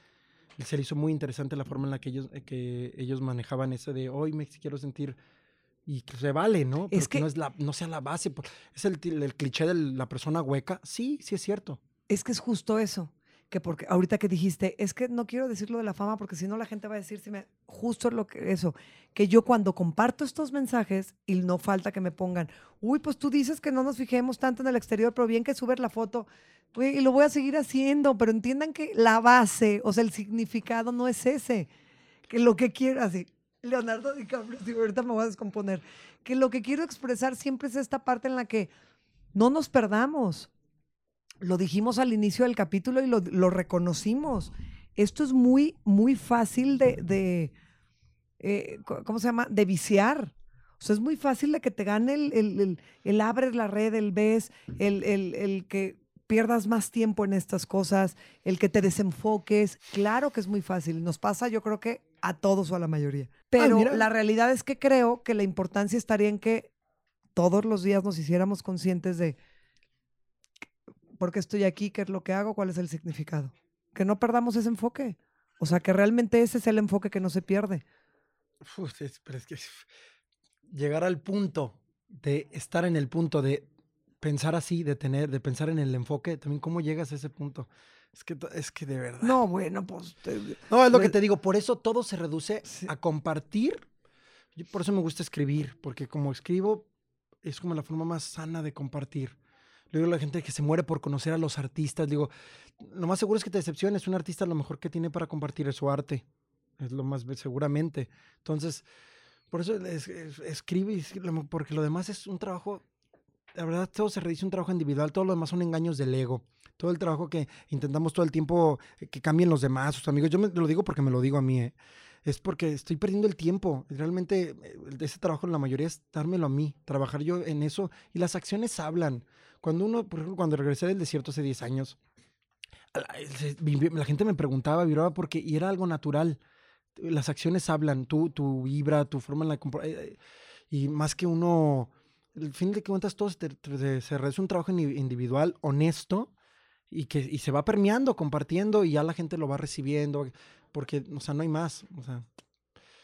Se le hizo muy interesante la forma en la que ellos, eh, que ellos manejaban ese de hoy me quiero sentir y que se vale, ¿no? Pero Es que, que- no, es la, no sea la base. por- Es el, el cliché de la persona hueca. Sí, sí es cierto. Es que es justo eso. Que porque ahorita que dijiste, es que no quiero decir lo de la fama porque si no la gente va a decir, si me, justo lo que eso, que yo cuando comparto estos mensajes y no falta que me pongan, uy, pues tú dices que no nos fijemos tanto en el exterior, pero bien que subes la foto, y lo voy a seguir haciendo, pero entiendan que la base, o sea, el significado no es ese, que lo que quiero, así, Leonardo DiCaprio, ahorita me voy a descomponer, que lo que quiero expresar siempre es esta parte en la que no nos perdamos lo dijimos al inicio del capítulo y lo, lo reconocimos. Esto es muy, muy fácil de, de, eh, ¿cómo se llama? De viciar. O sea, es muy fácil de que te gane el, el, el- el abres la red, el ves, el que pierdas más tiempo en estas cosas, el que te desenfoques. Claro que es muy fácil. Nos pasa, yo creo que a todos o a la mayoría. Pero mira. la realidad es que creo que la importancia estaría en que todos los días nos hiciéramos conscientes de por qué estoy aquí, qué es lo que hago, cuál es el significado. Que no perdamos ese enfoque. O sea, que realmente ese es el enfoque que no se pierde. Uf, es- pero es que llegar al punto de estar en el punto de pensar así, de tener, de pensar en el enfoque, también cómo llegas a ese punto. Es que, es que de verdad. No, bueno, pues... te- No, es lo que Pues- te digo, por eso todo se reduce Sí. a compartir. Yo por eso me gusta escribir, porque como escribo es como la forma más sana de compartir. Le digo a la gente que se muere por conocer a los artistas, digo, lo más seguro es que te decepciones, un artista lo mejor que tiene para compartir es su arte, es lo más seguramente. Entonces, por eso es- es- escribe, porque lo demás es un trabajo, la verdad todo se reduce a un trabajo individual, todo lo demás son engaños del ego. Todo el trabajo que intentamos todo el tiempo eh, que cambien los demás, sus amigos. Yo me lo digo porque me lo digo a mí, ¿eh? es porque estoy perdiendo el tiempo. Realmente eh, ese trabajo la mayoría es dármelo a mí, trabajar yo en eso y las acciones hablan. Cuando uno, por ejemplo, cuando regresé del desierto hace 10 años, a la, gente me preguntaba, vibraba porque y era algo natural. Las acciones hablan, tú, tu vibra, tu forma en la eh, eh, y más que uno, al fin de cuentas todo se, se reduce un trabajo individual, honesto y que y se va permeando, compartiendo y ya la gente lo va recibiendo porque, o sea, no hay más, o sea,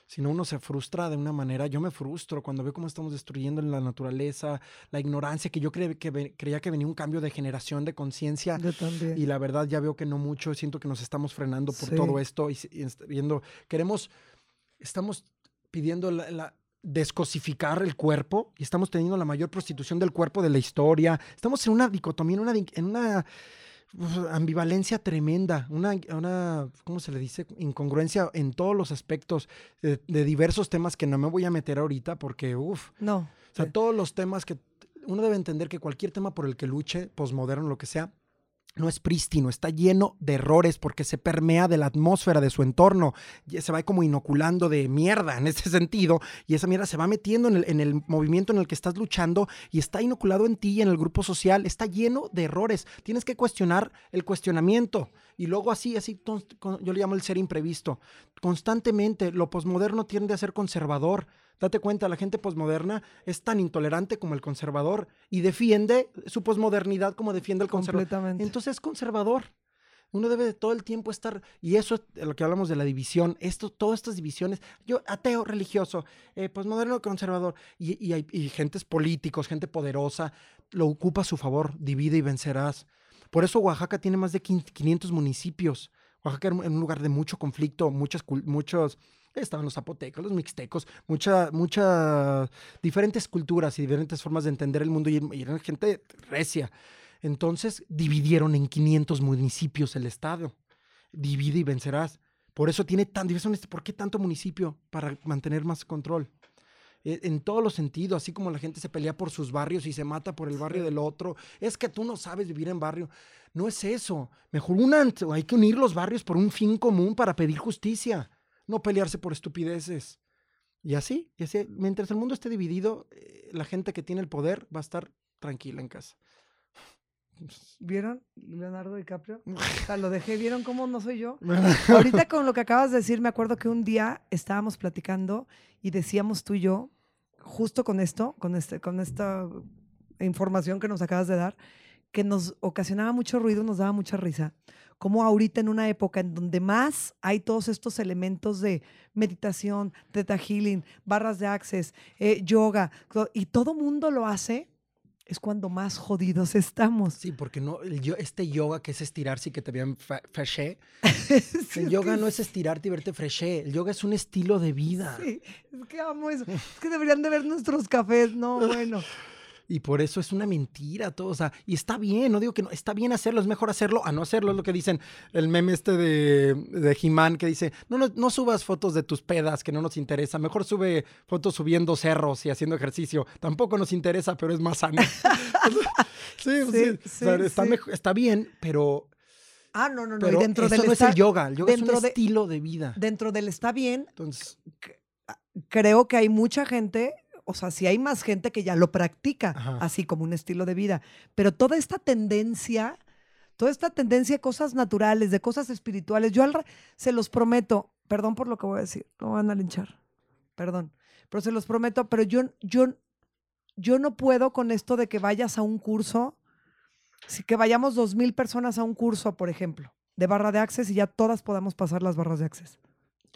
si no uno se frustra de una manera, yo me frustro cuando veo cómo estamos destruyendo la naturaleza, la ignorancia, que yo cre- que ve- creía que venía un cambio de generación, de conciencia, y la verdad ya veo que no mucho, siento que nos estamos frenando por Sí. todo esto y, y viendo, queremos, estamos pidiendo la, la- descosificar el cuerpo y estamos teniendo la mayor prostitución del cuerpo de la historia, estamos en una dicotomía, en una, en una ambivalencia tremenda, una, una, ¿cómo se le dice? Incongruencia en todos los aspectos de, de diversos temas que no me voy a meter ahorita porque, uff, No. o sea, todos los temas que uno debe entender que cualquier tema por el que luche, posmoderno, lo que sea, no es prístino, está lleno de errores porque se permea de la atmósfera de su entorno, se va como inoculando de mierda en ese sentido, y esa mierda se va metiendo en el movimiento en el que estás luchando y está inoculado en ti y en el grupo social, está lleno de errores. Tienes que cuestionar el cuestionamiento. Y luego así, así, yo le llamo el ser imprevisto. Constantemente, lo posmoderno tiende a ser conservador. Date cuenta, la gente posmoderna es tan intolerante como el conservador y defiende su posmodernidad como defiende el conservador. Entonces es conservador. Uno debe de todo el tiempo estar, y eso es lo que hablamos de la división, esto, todas estas divisiones, yo ateo, religioso, eh, posmoderno, conservador, y, y hay y gentes políticos, gente poderosa, lo ocupa a su favor, divide y vencerás. Por eso Oaxaca tiene más de 500 municipios. Oaxaca era un lugar de mucho conflicto, muchas, muchos, estaban los zapotecos, los mixtecos, mucha, muchas diferentes culturas y diferentes formas de entender el mundo y, y gente recia. Entonces dividieron en 500 municipios el estado. Divide y vencerás. Por eso tiene tan divisiones. ¿Por qué tanto municipio? Para mantener más control. Eh, En todos los sentidos, así como la gente se pelea por sus barrios y se mata por el barrio del otro. Es que tú no sabes vivir en barrio. No es eso. Mejor unan, hay que unir los barrios por un fin común para pedir justicia, no pelearse por estupideces. Y así, y así, mientras el mundo esté dividido, eh, la gente que tiene el poder va a estar tranquila en casa. ¿Vieron Leonardo DiCaprio? O sea, lo dejé. ¿Vieron cómo no soy yo? Ahorita con lo que acabas de decir, me acuerdo que un día estábamos platicando y decíamos tú y yo, justo con esto, con, este, con esta información que nos acabas de dar, que nos ocasionaba mucho ruido, nos daba mucha risa. Como ahorita en una época en donde más hay todos estos elementos de meditación, teta healing, barras de access, eh, yoga, y todo mundo lo hace, es cuando más jodidos estamos. Sí, porque no, el yo- este yoga que es estirarse y que te vean freché, el yoga no es estirarte y verte freché, el yoga es un estilo de vida. Sí, es que amo eso. Es que deberían de ver nuestros cafés. No, bueno. Y por eso es una mentira todo, o sea, y está bien, no digo que no, está bien hacerlo, es mejor hacerlo a no hacerlo, es lo que dicen el meme este de, de He-Man que dice, no, no, no subas fotos de tus pedas que no nos interesa, mejor sube fotos subiendo cerros y haciendo ejercicio, tampoco nos interesa, pero es más sano. sí, pues Sí, sí, o sea, sí, está, sí. mejo- está bien, pero, Ah, no, no, no. pero y dentro eso del no está- es el yoga, el yoga es dentro un de- estilo de vida. Dentro del está bien, Entonces, creo que hay mucha gente, o sea, sí hay más gente que ya lo practica, Ajá. así como un estilo de vida. Pero toda esta tendencia, toda esta tendencia de cosas naturales, de cosas espirituales, yo al se los prometo, perdón por lo que voy a decir, no van a linchar, perdón, pero se los prometo, pero yo, yo, yo no puedo con esto de que vayas a un curso, si que vayamos dos mil personas a un curso, por ejemplo, de barra de access y ya todas podamos pasar las barras de access.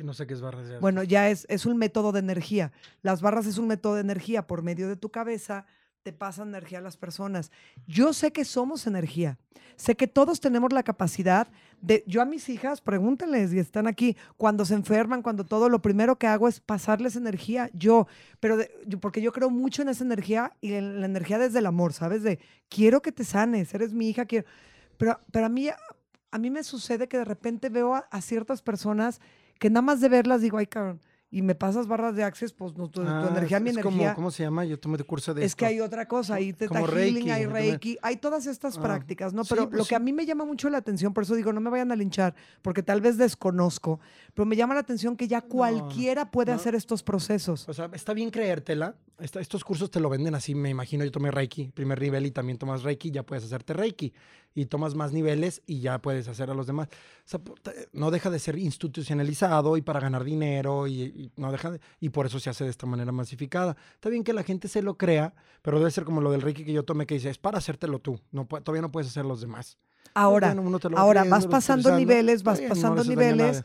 No sé qué es barras de Bueno, ya es, es un método de energía. Las barras es un método de energía. Por medio de tu cabeza te pasan energía a las personas. Yo sé que somos energía. Sé que todos tenemos la capacidad de... Yo a mis hijas, pregúntenles, y están aquí, cuando se enferman, cuando todo, lo primero que hago es pasarles energía. Yo, pero de- yo- porque yo creo mucho en esa energía y en la energía desde el amor, ¿sabes? De quiero que te sanes, eres mi hija, quiero... Pero, pero a mí... A mí me sucede que de repente veo a- a ciertas personas que nada más de verlas digo, ay, cabrón, y me pasas barras de access, pues no, tu, tu Ah, energía, es- mi es como- energía. ¿Cómo se llama? Yo tomé de curso de es que hay otra cosa, hay teta healing, Reiki, hay reiki, hay todas estas Ah, prácticas, ¿no? sí, Pero pues lo que a mí me llama mucho la atención, por eso digo, no me vayan a linchar, porque tal vez desconozco, pero me llama la atención que ya cualquiera puede no. hacer estos procesos. O sea, está bien creértela. Estos cursos te lo venden así, me imagino. Yo tomé Reiki, primer nivel, y también tomas Reiki, ya puedes hacerte Reiki. Y tomas más niveles y ya puedes hacer a los demás. O sea, puta, no deja de ser institucionalizado y para ganar dinero y, y no deja de- y por eso se hace de esta manera masificada. Está bien que la gente se lo crea, pero debe ser como lo del Reiki que yo tomé que dice, es para hacértelo tú. No, todavía no puedes hacer los demás. Ahora, Bueno, va ahora creyendo, vas pasando niveles, vas bien, pasando niveles,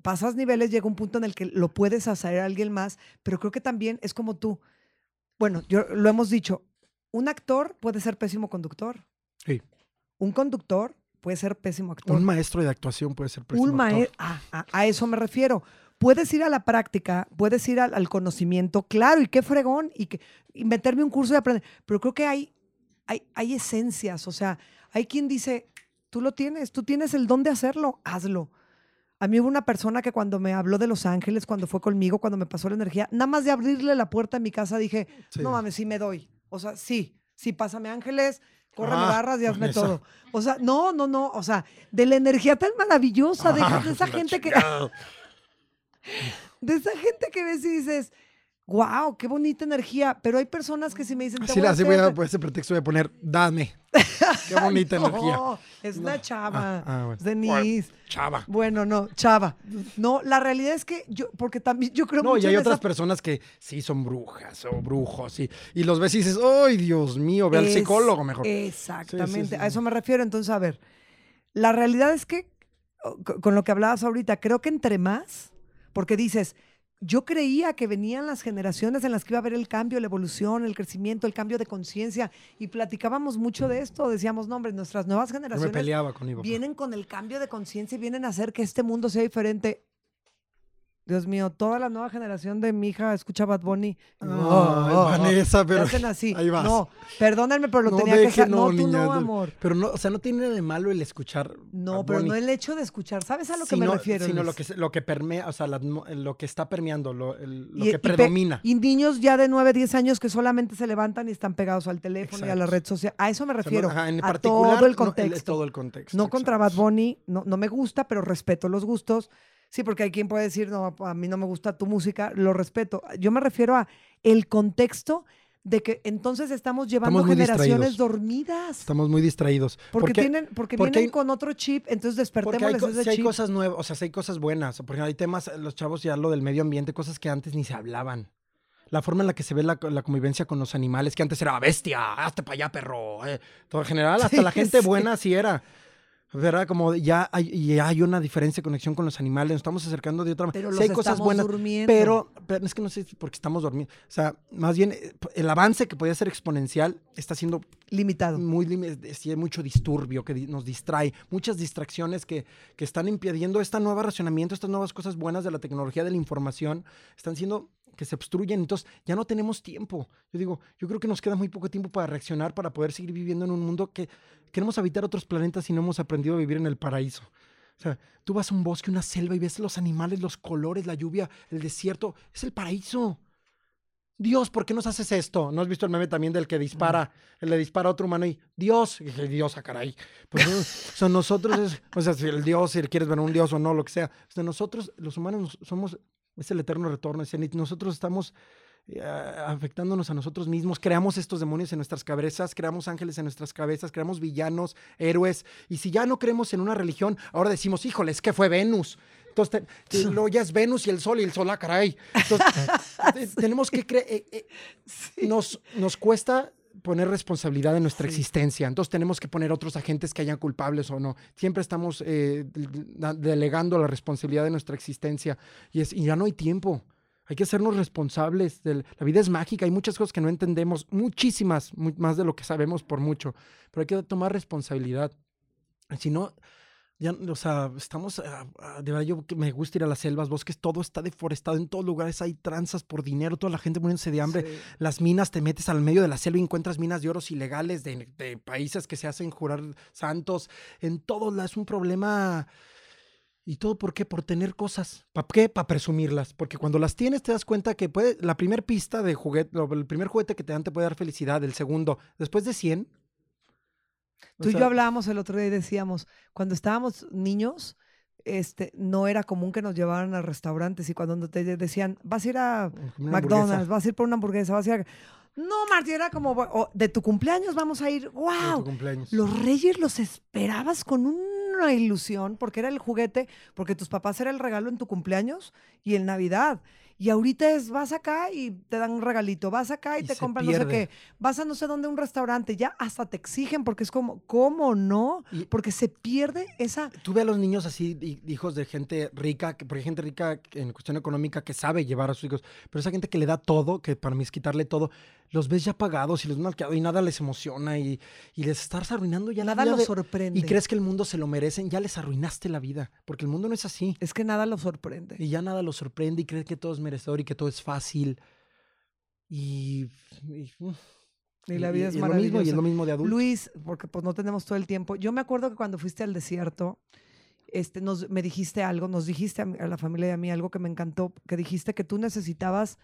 pasas niveles, llega un punto en el que lo puedes hacer a alguien más, pero creo que también es como tú. Bueno, yo lo hemos dicho, un actor puede ser pésimo conductor. Un conductor puede ser pésimo actor. Un maestro de actuación puede ser pésimo Un actor. ah, ah, a eso me refiero. Puedes ir a la práctica, puedes ir al, al conocimiento, claro, y qué fregón, y, que, y meterme un curso de aprender. Pero creo que hay, hay, hay esencias, o sea, hay quien dice, tú lo tienes, tú tienes el don de hacerlo, hazlo. A mí hubo una persona que cuando me habló de Los Ángeles, cuando fue conmigo, cuando me pasó la energía, nada más de abrirle la puerta a mi casa dije, Sí. no mames, sí me doy. O sea, sí, sí, pásame ángeles, córreme Ah, barras y hazme todo. O sea, no, no, no, o sea, de la energía tan maravillosa, de, Ah, de esa gente que, de esa gente que ves y dices, wow, qué bonita energía. Pero hay personas que si me dicen, Así, voy a así voy a, por ese pretexto voy a poner, dame. Qué bonita No, energía. es una chava, Ah, ah, bueno. Denise. Chava. Bueno, no, chava. No, la realidad es que yo, porque también yo creo No, mucho y hay otras esa- personas que sí son brujas o brujos, y, y los ves y dices, ¡ay, Dios mío! Ve al psicólogo mejor. Exactamente, sí, a sí. eso me refiero. Entonces, a ver, la realidad es que, con lo que hablabas ahorita, creo que entre más, porque dices, yo creía que venían las generaciones en las que iba a haber el cambio, la evolución, el crecimiento, el cambio de conciencia, y platicábamos mucho de esto. Decíamos, no, hombre, nuestras nuevas me generaciones peleaba con vienen con el cambio de conciencia y vienen a hacer que este mundo sea diferente. Dios mío, toda la nueva generación de mi hija escucha Bad Bunny. Oh, oh. Vanessa, pero hacen así. ahí vas. No, perdónenme, pero lo No tenía que hacer. No, no, tú niña, no, no. amor. Pero no, o sea, no tiene nada de malo el escuchar. No, Bad pero Bunny, no el hecho de escuchar. ¿Sabes a lo que me refiero? Sino lo que, lo que permea, o sea, la lo que está permeando, lo, el- lo Y- que y pe- predomina. Y niños ya de 9, 10 años que solamente se levantan y están pegados al teléfono y a la red social. A eso me O sea, refiero. no- ajá, en a particular, todo el no, contexto. todo el contexto. No contra Bad. Bunny, no, no me gusta, pero respeto los gustos. Sí, porque hay quien puede decir, no, a mí no me gusta tu música, lo respeto. Yo me refiero a el contexto de que entonces estamos llevando Estamos generaciones distraídos. dormidas. Estamos muy distraídos. Porque, tienen, porque, porque vienen hay- con otro chip, entonces Porque hay, despertémosles ese sí hay chip. cosas nuevas, o sea, hay cosas buenas. Por ejemplo, hay temas, los chavos ya lo del medio ambiente, cosas que antes ni se hablaban. la forma en la que se ve la, la convivencia con los animales, que antes era bestia, hazte para allá, perro. eh, todo en general, hasta Sí, la gente sí. buena así era. ¿Verdad? Como ya hay, ya hay una diferencia de conexión con los animales, nos estamos acercando de otra manera. Pero Sí los hay cosas estamos buenas, durmiendo. pero, pero es que no sé porque estamos dormidos. O sea, más bien eh, el avance que podía ser exponencial está siendo Limitado. muy limi- eh, sí, hay mucho disturbio que nos distrae, muchas distracciones que, que están impidiendo este nuevo racionamiento, estas nuevas cosas buenas de la tecnología, de la información, están siendo que se obstruyen, entonces ya no tenemos tiempo. Yo digo, yo creo que nos queda muy poco tiempo para reaccionar, para poder seguir viviendo en un mundo que queremos habitar otros planetas y no hemos aprendido a vivir en el paraíso. O sea, tú vas a un bosque, una selva y ves los animales, los colores, la lluvia, el desierto, es el paraíso. Dios, ¿por qué nos haces esto? ¿No has visto el meme también del que dispara, el le dispara a otro humano y Dios, dije, Dios, a caray. Pues, nosotros, o sea, si el Dios, si quieres ver un Dios o no, lo que sea, o sea, nosotros, los humanos, somos, es el eterno retorno, es el- nosotros estamos eh, afectándonos a nosotros mismos, creamos estos demonios en nuestras cabezas, creamos ángeles en nuestras cabezas, creamos villanos, héroes, y si ya no creemos en una religión, ahora decimos, híjoles, que fue Venus. Entonces, te- luego ya es Venus y el Sol y el Sol, ah, caray. Entonces, te- tenemos que creer, nos, nos cuesta poner responsabilidad en nuestra Sí. existencia. Entonces tenemos que poner otros agentes que hayan culpables o no. Siempre estamos eh, de- delegando la responsabilidad de nuestra existencia y, es, y ya no hay tiempo. Hay que hacernos responsables. del- la vida es mágica, hay muchas cosas que no entendemos, muchísimas, mu- más de lo que sabemos por mucho, pero hay que tomar responsabilidad. Si no, ya, o sea, estamos, ah, ah, de verdad, yo me gusta ir a las selvas, bosques, todo está deforestado, en todos lugares hay tranzas por dinero, toda la gente muriéndose de hambre. Sí. Las minas, te metes al medio de la selva y encuentras minas de oros ilegales de, de países que se hacen jurar santos. En lados es un problema. ¿Y todo por qué? Por tener cosas. ¿Para qué? Para presumirlas. Porque cuando las tienes te das cuenta que puede, la primera pista de juguete, el primer juguete que te dan te puede dar felicidad. El segundo, después de 100. O Tú y yo hablábamos el otro día y decíamos, cuando estábamos niños, este, no era común que nos llevaran a restaurantes y cuando te decían, vas a ir a McDonald's, vas a ir por una hamburguesa, vas a ir a... No, Martín, era como, "O de tu cumpleaños vamos a ir, de tu wow. cumpleaños. Los reyes los esperabas con una ilusión porque era el juguete, porque tus papás era el regalo en tu cumpleaños y en Navidad. Y ahorita es, vas acá y te dan un regalito, vas acá y, Y te compran no sé pierde. qué, vas a no sé dónde un restaurante, ya hasta te exigen porque es como, ¿cómo no? Y- Porque se pierde esa... Tú ve a los niños así, hi- hijos de gente rica, que, porque hay gente rica en cuestión económica que sabe llevar a sus hijos, pero esa gente que le da todo, que para mí es quitarle todo, los ves ya pagados y los malqueados y nada les emociona y, y les estás arruinando ya la Nada los de- sorprende. y crees que el mundo se lo merecen, ya les arruinaste la vida, porque el mundo no es así. Es que nada los sorprende. Y ya nada los sorprende y crees que todo es merecedor y que todo es fácil. Y, y, Y la vida es lo mismo, y es maravillosa. lo mismo de adulto. Luis, porque pues no tenemos todo el tiempo. Yo me acuerdo que cuando fuiste al desierto, este, nos, me dijiste algo, nos dijiste a, la familia y a mí algo que me encantó, que dijiste que tú necesitabas,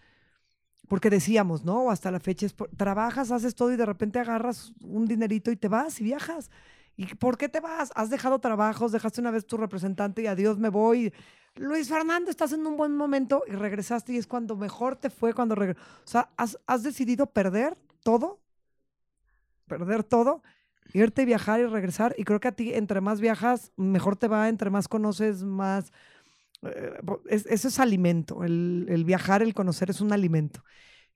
porque decíamos, ¿no? Hasta la fecha, es por- trabajas, haces todo y de repente agarras un dinerito y te vas y viajas. ¿Y por qué te vas? Has dejado trabajos, dejaste una vez tu representante y adiós, me voy. Luis Fernando, estás en un buen momento y regresaste y es cuando mejor te fue cuando regresaste. O sea, has, has decidido perder todo, perder todo, irte y viajar y regresar. Y creo que a ti, entre más viajas, mejor te va, entre más conoces, más... eh, es- eso es alimento. El, el viajar, el conocer es un alimento.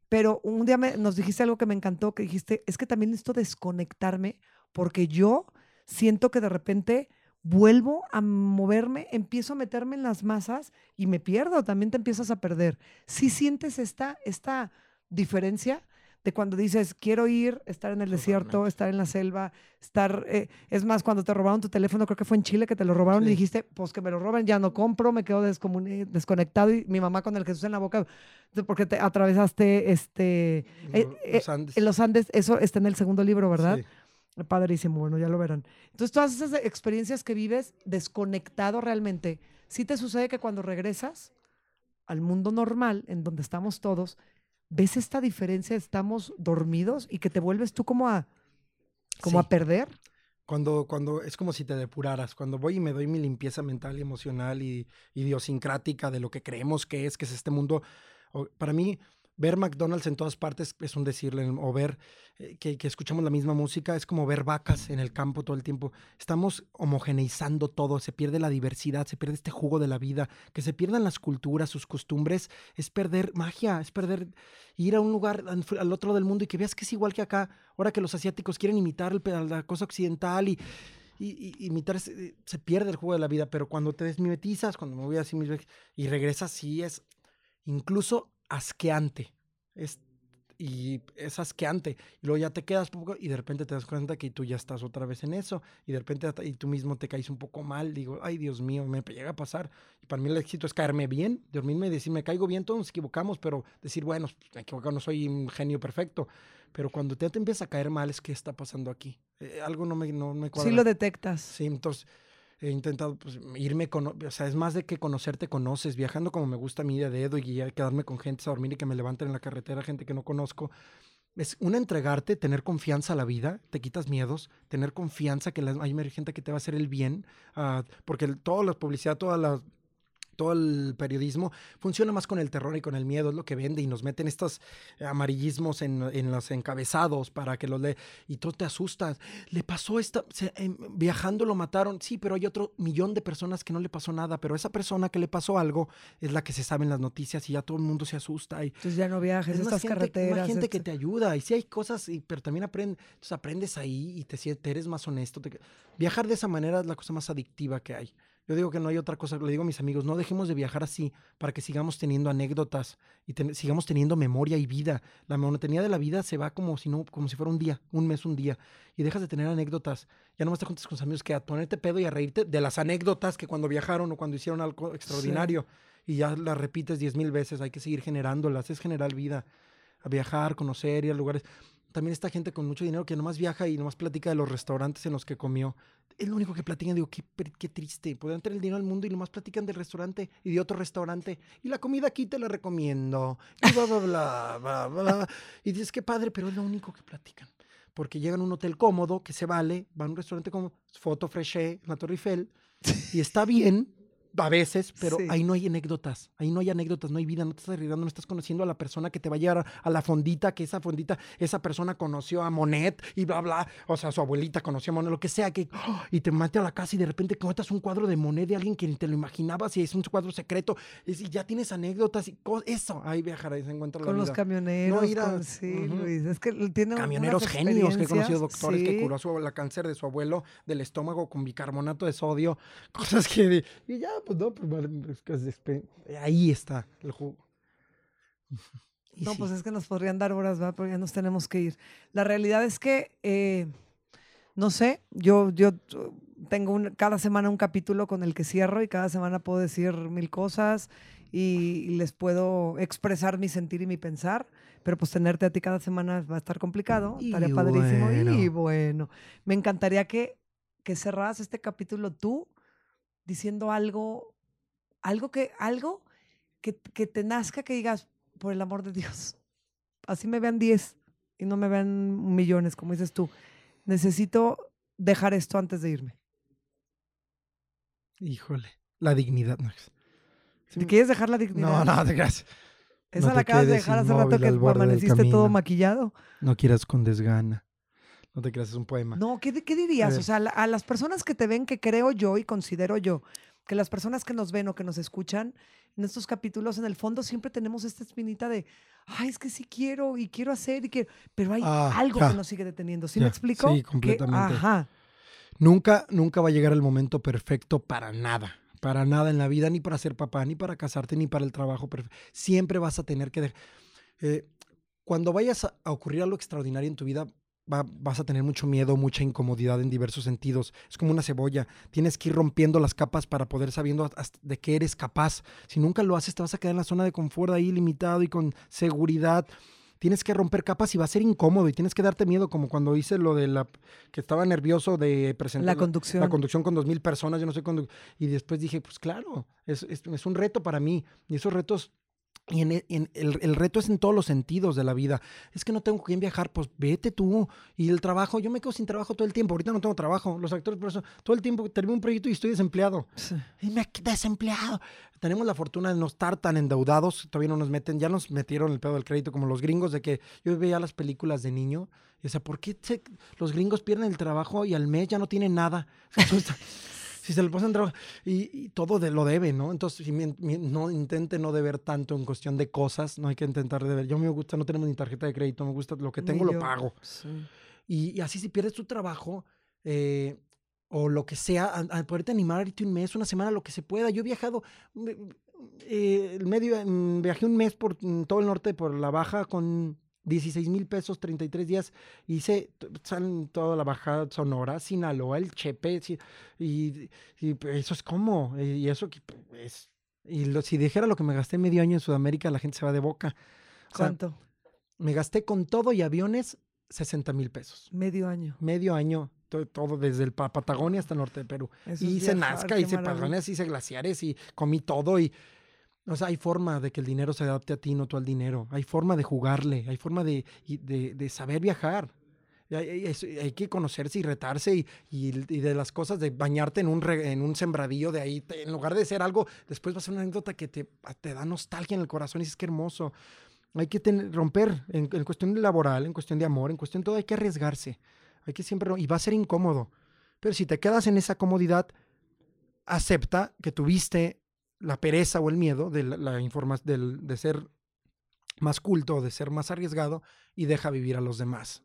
Pero un día me- nos dijiste algo que me encantó, que dijiste, es que también necesito desconectarme porque yo siento que de repente vuelvo a moverme, empiezo a meterme en las masas y me pierdo, también te empiezas a perder. Si sientes esta, esta diferencia de cuando dices, quiero ir, estar en el desierto, estar en la selva, estar... eh, es más, cuando te robaron tu teléfono, creo que fue en Chile que te lo robaron y Sí. dijiste, pues que me lo roben, ya no compro, me quedo desconectado y mi mamá con el Jesús en la boca, porque te atravesaste este, eh, Lo- eh, los Andes. en los Andes, eso está en el segundo libro, ¿verdad? Sí. Padrísimo, bueno, ya lo verán. Entonces, todas esas experiencias que vives desconectado realmente, sí te sucede que cuando regresas al mundo normal, en donde estamos todos, ves esta diferencia, estamos dormidos y que te vuelves tú como a, como Sí. a perder. Cuando, cuando es como si te depuraras, cuando voy y me doy mi limpieza mental y emocional y idiosincrática de lo que creemos que es, que es este mundo. Para mí, ver McDonald's en todas partes es un decirle, o ver eh, que, escuchamos la misma música es como ver vacas en el campo todo el tiempo. Estamos homogeneizando todo, se pierde la diversidad, se pierde este jugo de la vida, que se pierdan las culturas, sus costumbres, es perder magia, es perder ir a un lugar al otro del mundo y que veas que es igual que acá, ahora que los asiáticos quieren imitar la cosa occidental y y, imitar se, se, pierde el juego de la vida, pero cuando te desmimetizas, cuando me voy así y regresas, sí es incluso asqueante. Es, y es asqueante. Y luego ya te quedas poco y de repente te das cuenta que tú ya estás otra vez en eso. Y de repente y tú mismo te caes un poco mal. Digo, ay Dios mío, me llega a pasar. Y para mí el éxito es caerme bien, dormirme y decir, me caigo bien, todos nos equivocamos, pero decir, bueno, me equivoco, no soy un genio perfecto. Pero cuando te, te empieza a caer mal es qué está pasando aquí. Eh, algo no me, no me cuadra. Sí lo detectas. Sí, entonces he intentado pues, irme con, o sea, es más de que conocerte conoces, viajando como me gusta a mí de dedo y quedarme con gente a dormir y que me levanten en la carretera, gente que no conozco. Es una entregarte, tener confianza a la vida, te quitas miedos, tener confianza que hay gente que te va a hacer el bien, uh, porque toda la publicidad, toda la todo el periodismo funciona más con el terror y con el miedo, es lo que vende y nos meten estos amarillismos en, en los encabezados para que los lee y tú te asustas. Le pasó esta, em, viajando lo mataron, sí, pero hay otro millón de personas que no le pasó nada, pero esa persona que le pasó algo es la que se sabe en las noticias y ya todo el mundo se asusta. Y, entonces ya no viajes, estas gente, carreteras. Hay gente que te ayuda y sí hay cosas, y, pero también aprendes, entonces aprendes ahí y te, te eres más honesto. viajar de esa manera es la cosa más adictiva que hay. Yo digo que no hay otra cosa, le digo a mis amigos, no dejemos de viajar así para que sigamos teniendo anécdotas y sigamos teniendo memoria y vida. La monotonía de la vida se va como si, no, como si fuera un día, un mes, un día, y dejas de tener anécdotas. Ya no más te juntas con tus amigos que a ponerte pedo y a reírte de las anécdotas que cuando viajaron o cuando hicieron algo extraordinario y ya las repites diez mil veces, hay que seguir generándolas, es generar vida, a viajar, conocer, ir a lugares también esta gente con mucho dinero que nomás viaja y nomás platica de los restaurantes en los que comió. Es lo único que platican. Digo, qué, qué triste. Podrían tener el dinero al mundo y nomás platican del restaurante y de otro restaurante. Y la comida aquí te la recomiendo. Y bla, bla, bla, bla, Y dices, qué padre, pero es lo único que platican. Porque llegan a un hotel cómodo, que se vale, van a un restaurante como Foto Freché, la Torre Eiffel, y está bien, a veces, pero ahí no hay anécdotas, ahí no hay anécdotas, no hay vida, no te estás arriesgando, no estás conociendo a la persona que te va a llevar a la fondita, que esa fondita, esa persona conoció a Monet y bla, bla, o sea, su abuelita conoció a Monet, lo que sea, que, y te mete a la casa y de repente encuentras un cuadro de Monet de alguien que ni te lo imaginabas y es un cuadro secreto, y ya tienes anécdotas y eso, ahí viajar, ahí se encuentra Con los camioneros, sí, Luis, es que tiene Camioneros genios que he conocido, doctores que curó su, la cáncer de su abuelo del estómago con bicarbonato de sodio, cosas que, y ya, pues no, pues, ahí está el juego. No, pues es que nos podrían dar horas. Pero ya nos tenemos que ir. La realidad es que, eh, no sé, yo, yo tengo cada semana un capítulo con el que cierro y cada semana puedo decir mil cosas y, les puedo expresar mi sentir y mi pensar, pero pues tenerte a ti cada semana va a estar complicado, estaría padrísimo. Y bueno, me encantaría que, que cerras este capítulo tú diciendo algo, algo que, algo que, que te nazca, que digas, por el amor de Dios, así me vean 10 y no me vean millones, como dices tú. Necesito dejar esto antes de irme. Híjole, la dignidad. No. ¿Te quieres dejar la dignidad? No, no, creas. Esa la acabas de dejar hace rato que amaneciste todo maquillado. No quieras con desgana. No te creas, es un poema. No, ¿qué, qué dirías? O sea, a las personas que te ven, que creo yo y considero yo, que las personas que nos ven o que nos escuchan en estos capítulos, en el fondo siempre tenemos esta espinita de, ay, es que sí quiero y quiero hacer y quiero, pero hay algo que nos sigue deteniendo. ¿Sí me explico? Sí, completamente. ajá. Nunca, nunca va a llegar el momento perfecto para nada. Para nada en la vida, ni para ser papá, ni para casarte, ni para el trabajo perfecto. Siempre vas a tener que... Eh, cuando vayas a ocurrir algo extraordinario en tu vida, vas a tener mucho miedo, mucha incomodidad en diversos sentidos. Es como una cebolla. Tienes que ir rompiendo las capas para poder sabiendo de qué eres capaz. Si nunca lo haces, te vas a quedar en la zona de confort ahí limitado y con seguridad. Tienes que romper capas y va a ser incómodo y tienes que darte miedo, como cuando hice lo de la que estaba nervioso de presentar la conducción, la conducción con dos mil personas. Yo no sé cuándo. Y después dije, pues claro, es, es un reto para mí. Y esos retos Y en, e- en el, el reto es en todos los sentidos de la vida. Es que no tengo quien viajar, pues vete tú. Y el trabajo, yo me quedo sin trabajo todo el tiempo. Ahorita no tengo trabajo. Los actores, por eso, todo el tiempo termino un proyecto y estoy desempleado. Sí. Y me desempleado. Tenemos la fortuna de no estar tan endeudados. Todavía no nos meten, ya nos metieron el pedo del crédito como los gringos, de que yo veía las películas de niño. Y decía, ¿por qué se- los gringos pierden el trabajo y al mes ya no tienen nada? si se le pasan trabajo y, y todo de, lo debe, ¿no? Entonces, si no intente no deber tanto en cuestión de cosas, no hay que intentar deber. Yo me gusta, no tenemos ni tarjeta de crédito, me gusta lo que tengo, lo pago. Sí. Y, y así si pierdes tu trabajo eh, o lo que sea, a, a poderte animar a irte un mes, una semana, lo que se pueda. Yo he viajado, eh, medio, mm, viajé un mes por todo el norte, por la baja, con 16 mil pesos, 33 días. Hice salen toda la baja Sonora, Sinaloa, el Chepe. y, y eso es como, y eso es... Y lo- si dijera lo que me gasté medio año en Sudamérica, la gente se va de boca. O sea, ¿Cuánto? me gasté con todo y aviones 60 mil pesos Medio año. medio año, to- todo, desde el Pa- Patagonia hasta el norte de Perú. Eso Y hice Nazca, hice. Patagonia, hice glaciares y comí todo y... O sea, hay forma de que el dinero se adapte a ti, no tú al dinero. Hay forma de jugarle, hay forma de, de, saber viajar. Hay, que conocerse y retarse y, de las cosas de bañarte en un, re- en un sembradío de ahí, en lugar de ser algo, después va a ser una anécdota que te, da nostalgia en el corazón y dices que hermoso. Hay que romper en, cuestión laboral, en cuestión de amor, en cuestión de todo, hay que arriesgarse. Hay que siempre, y va a ser incómodo. Pero si te quedas en esa comodidad, acepta que tuviste la pereza o el miedo de la, la informa- del- de ser más culto, de ser más arriesgado y deja vivir a los demás.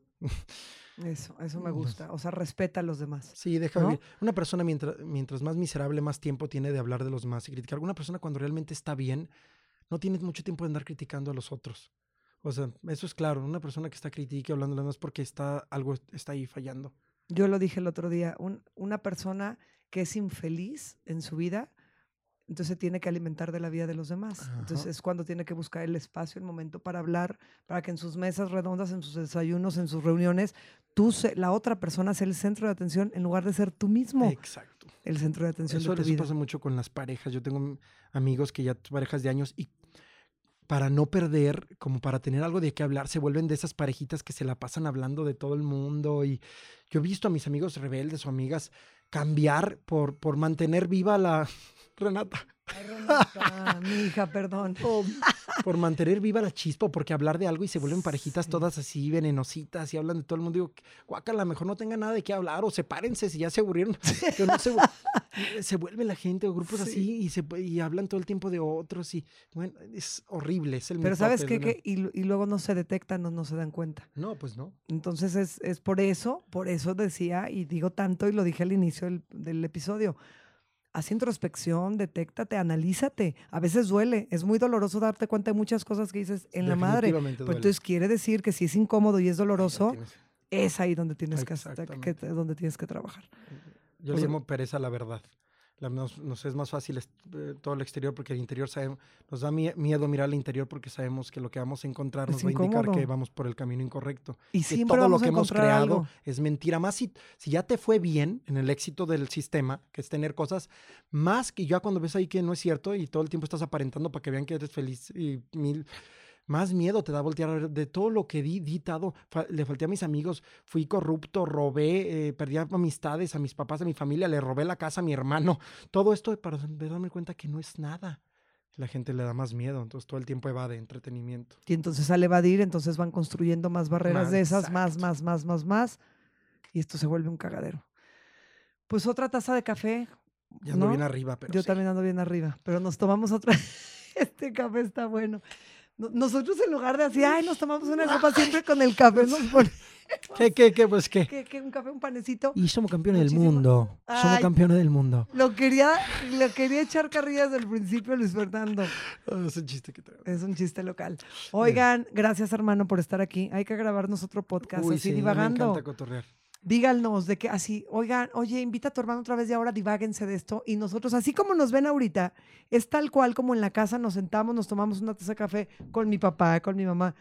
Eso, eso me gusta. O sea, respeta a los demás. Sí, deja ¿No? vivir. Una persona mientras, mientras más miserable, más tiempo tiene de hablar de los demás y criticar. Alguna persona cuando realmente está bien, no tiene mucho tiempo de andar criticando a los otros. O sea, eso es claro. Una persona que está critique hablando de los demás porque está, algo está ahí fallando. Yo lo dije el otro día, un- una persona que es infeliz en su vida, entonces tiene que alimentar de la vida de los demás. Entonces es cuando tiene que buscar el espacio, el momento para hablar, para que en sus mesas redondas, en sus desayunos, en sus reuniones, tú, se- la otra persona sea el centro de atención en lugar de ser tú mismo Exacto. el centro de atención Eso, de tu eso vida. pasa mucho con las parejas. Yo tengo amigos que ya parejas de años y para no perder, como para tener algo de qué hablar, se vuelven de esas parejitas que se la pasan hablando de todo el mundo. Y yo he visto a mis amigos rebeldes o amigas cambiar por, por mantener viva la Renata. Ay, Renata, mi hija, perdón. o por mantener viva la chispa, o porque hablar de algo y se vuelven parejitas Sí. todas así venenositas y hablan de todo el mundo. Digo, guaca, a lo mejor no tengan nada de qué hablar o sepárense si ya se aburrieron. Pero no se, vu- se vuelve la gente o grupos Sí. así y, se, y hablan todo el tiempo de otros y bueno, es horrible. Es el Pero ¿sabes qué? Que- y, lu- y luego no se detectan o no se dan cuenta. No, pues no. Entonces es, es por eso, por eso decía y digo tanto y lo dije al inicio del, del episodio. Haz introspección, detéctate, analízate. A veces duele, es muy doloroso darte cuenta de muchas cosas que dices en la madre. Pero entonces quiere decir que si es incómodo y es doloroso, es ahí donde tienes que, que- Exactamente. donde tienes que trabajar. Yo le llamo pereza a la verdad. La- nos, nos es más fácil eh, todo el exterior porque el interior sabemos, nos da mie- miedo mirar el interior porque sabemos que lo que vamos a encontrar Es nos va a indicar que vamos por el camino incorrecto. Y que siempre todo lo que a hemos creado algo. es mentira. Más si, si ya te fue bien en el éxito del sistema, que es tener cosas, más que ya cuando ves ahí que no es cierto y todo el tiempo estás aparentando para que vean que eres feliz y mil... Más miedo te da voltear a ver de todo lo que di, di. Fa- Le falté a mis amigos, fui corrupto, robé, eh, perdí amistades a mis papás, a mi familia, le robé la casa a mi hermano. Todo esto para darme cuenta que no es nada. La gente le da más miedo, entonces todo el tiempo evade entretenimiento. Y entonces al evadir, entonces van construyendo más barreras Más, de esas, más, exacto. más, más, más, más. Y esto se vuelve un cagadero. Pues otra taza de café. Ya ando ¿no? bien arriba, pero Yo sí. también ando bien arriba, pero nos tomamos otra. Este café está bueno. No- Nosotros en lugar de así, ay, nos tomamos una copa siempre con el café, nos ponemos ¿Qué, qué, qué? Pues qué. un café, un panecito. Y somos campeones del mundo. Somos campeones del mundo. Lo quería, lo quería echar carrillas desde el principio, Luis Fernando. Ah, es un chiste que traigo. Es un chiste local. Oigan, gracias hermano por estar aquí. Hay que grabarnos otro podcast Uy, así sí, me divagando. encanta cotorrear. Díganos de que así, oigan, oye, invita a tu hermano otra vez y ahora diváguense de esto. Y nosotros, así como nos ven ahorita, es tal cual como en la casa nos sentamos, nos tomamos una taza de café con mi papá, con mi mamá,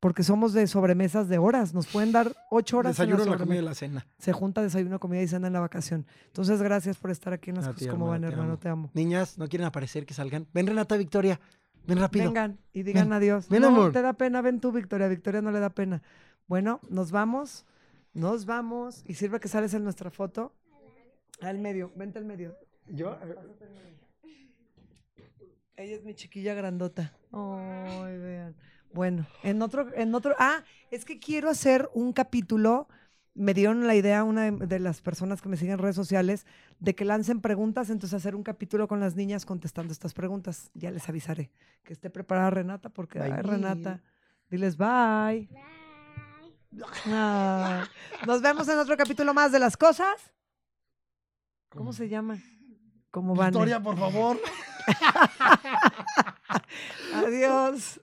porque somos de sobremesas de horas. Nos pueden dar ocho horas. en Desayuno, la sobremesa. comida y la cena. Se junta desayuno, comida y cena en la vacación. Entonces, gracias por estar aquí en las cosas hermana, van, hermano, te amo. Niñas, ¿no quieren aparecer que salgan? Ven, Renata Victoria. Ven rápido. Vengan y digan Ven. adiós. Ven, no, amor. te da pena, ven tú, Victoria. Victoria no le da pena. Bueno, nos vamos. Nos vamos. Y sirve que sales en nuestra foto. Al medio, vente al medio. ¿Yo? Ella es mi chiquilla grandota. Ay, vean. Bueno, en otro, en otro. Ah, es que quiero hacer un capítulo. Me dieron la idea una de, de las personas que me siguen en redes sociales de que lancen preguntas, entonces hacer un capítulo con las niñas contestando estas preguntas. Ya les avisaré. Que esté preparada Renata, porque, ay, Bye. Renata, diles bye. Nos vemos en otro capítulo más de las cosas. ¿Cómo se llama? ¿Cómo van? Victoria, por favor. Adiós.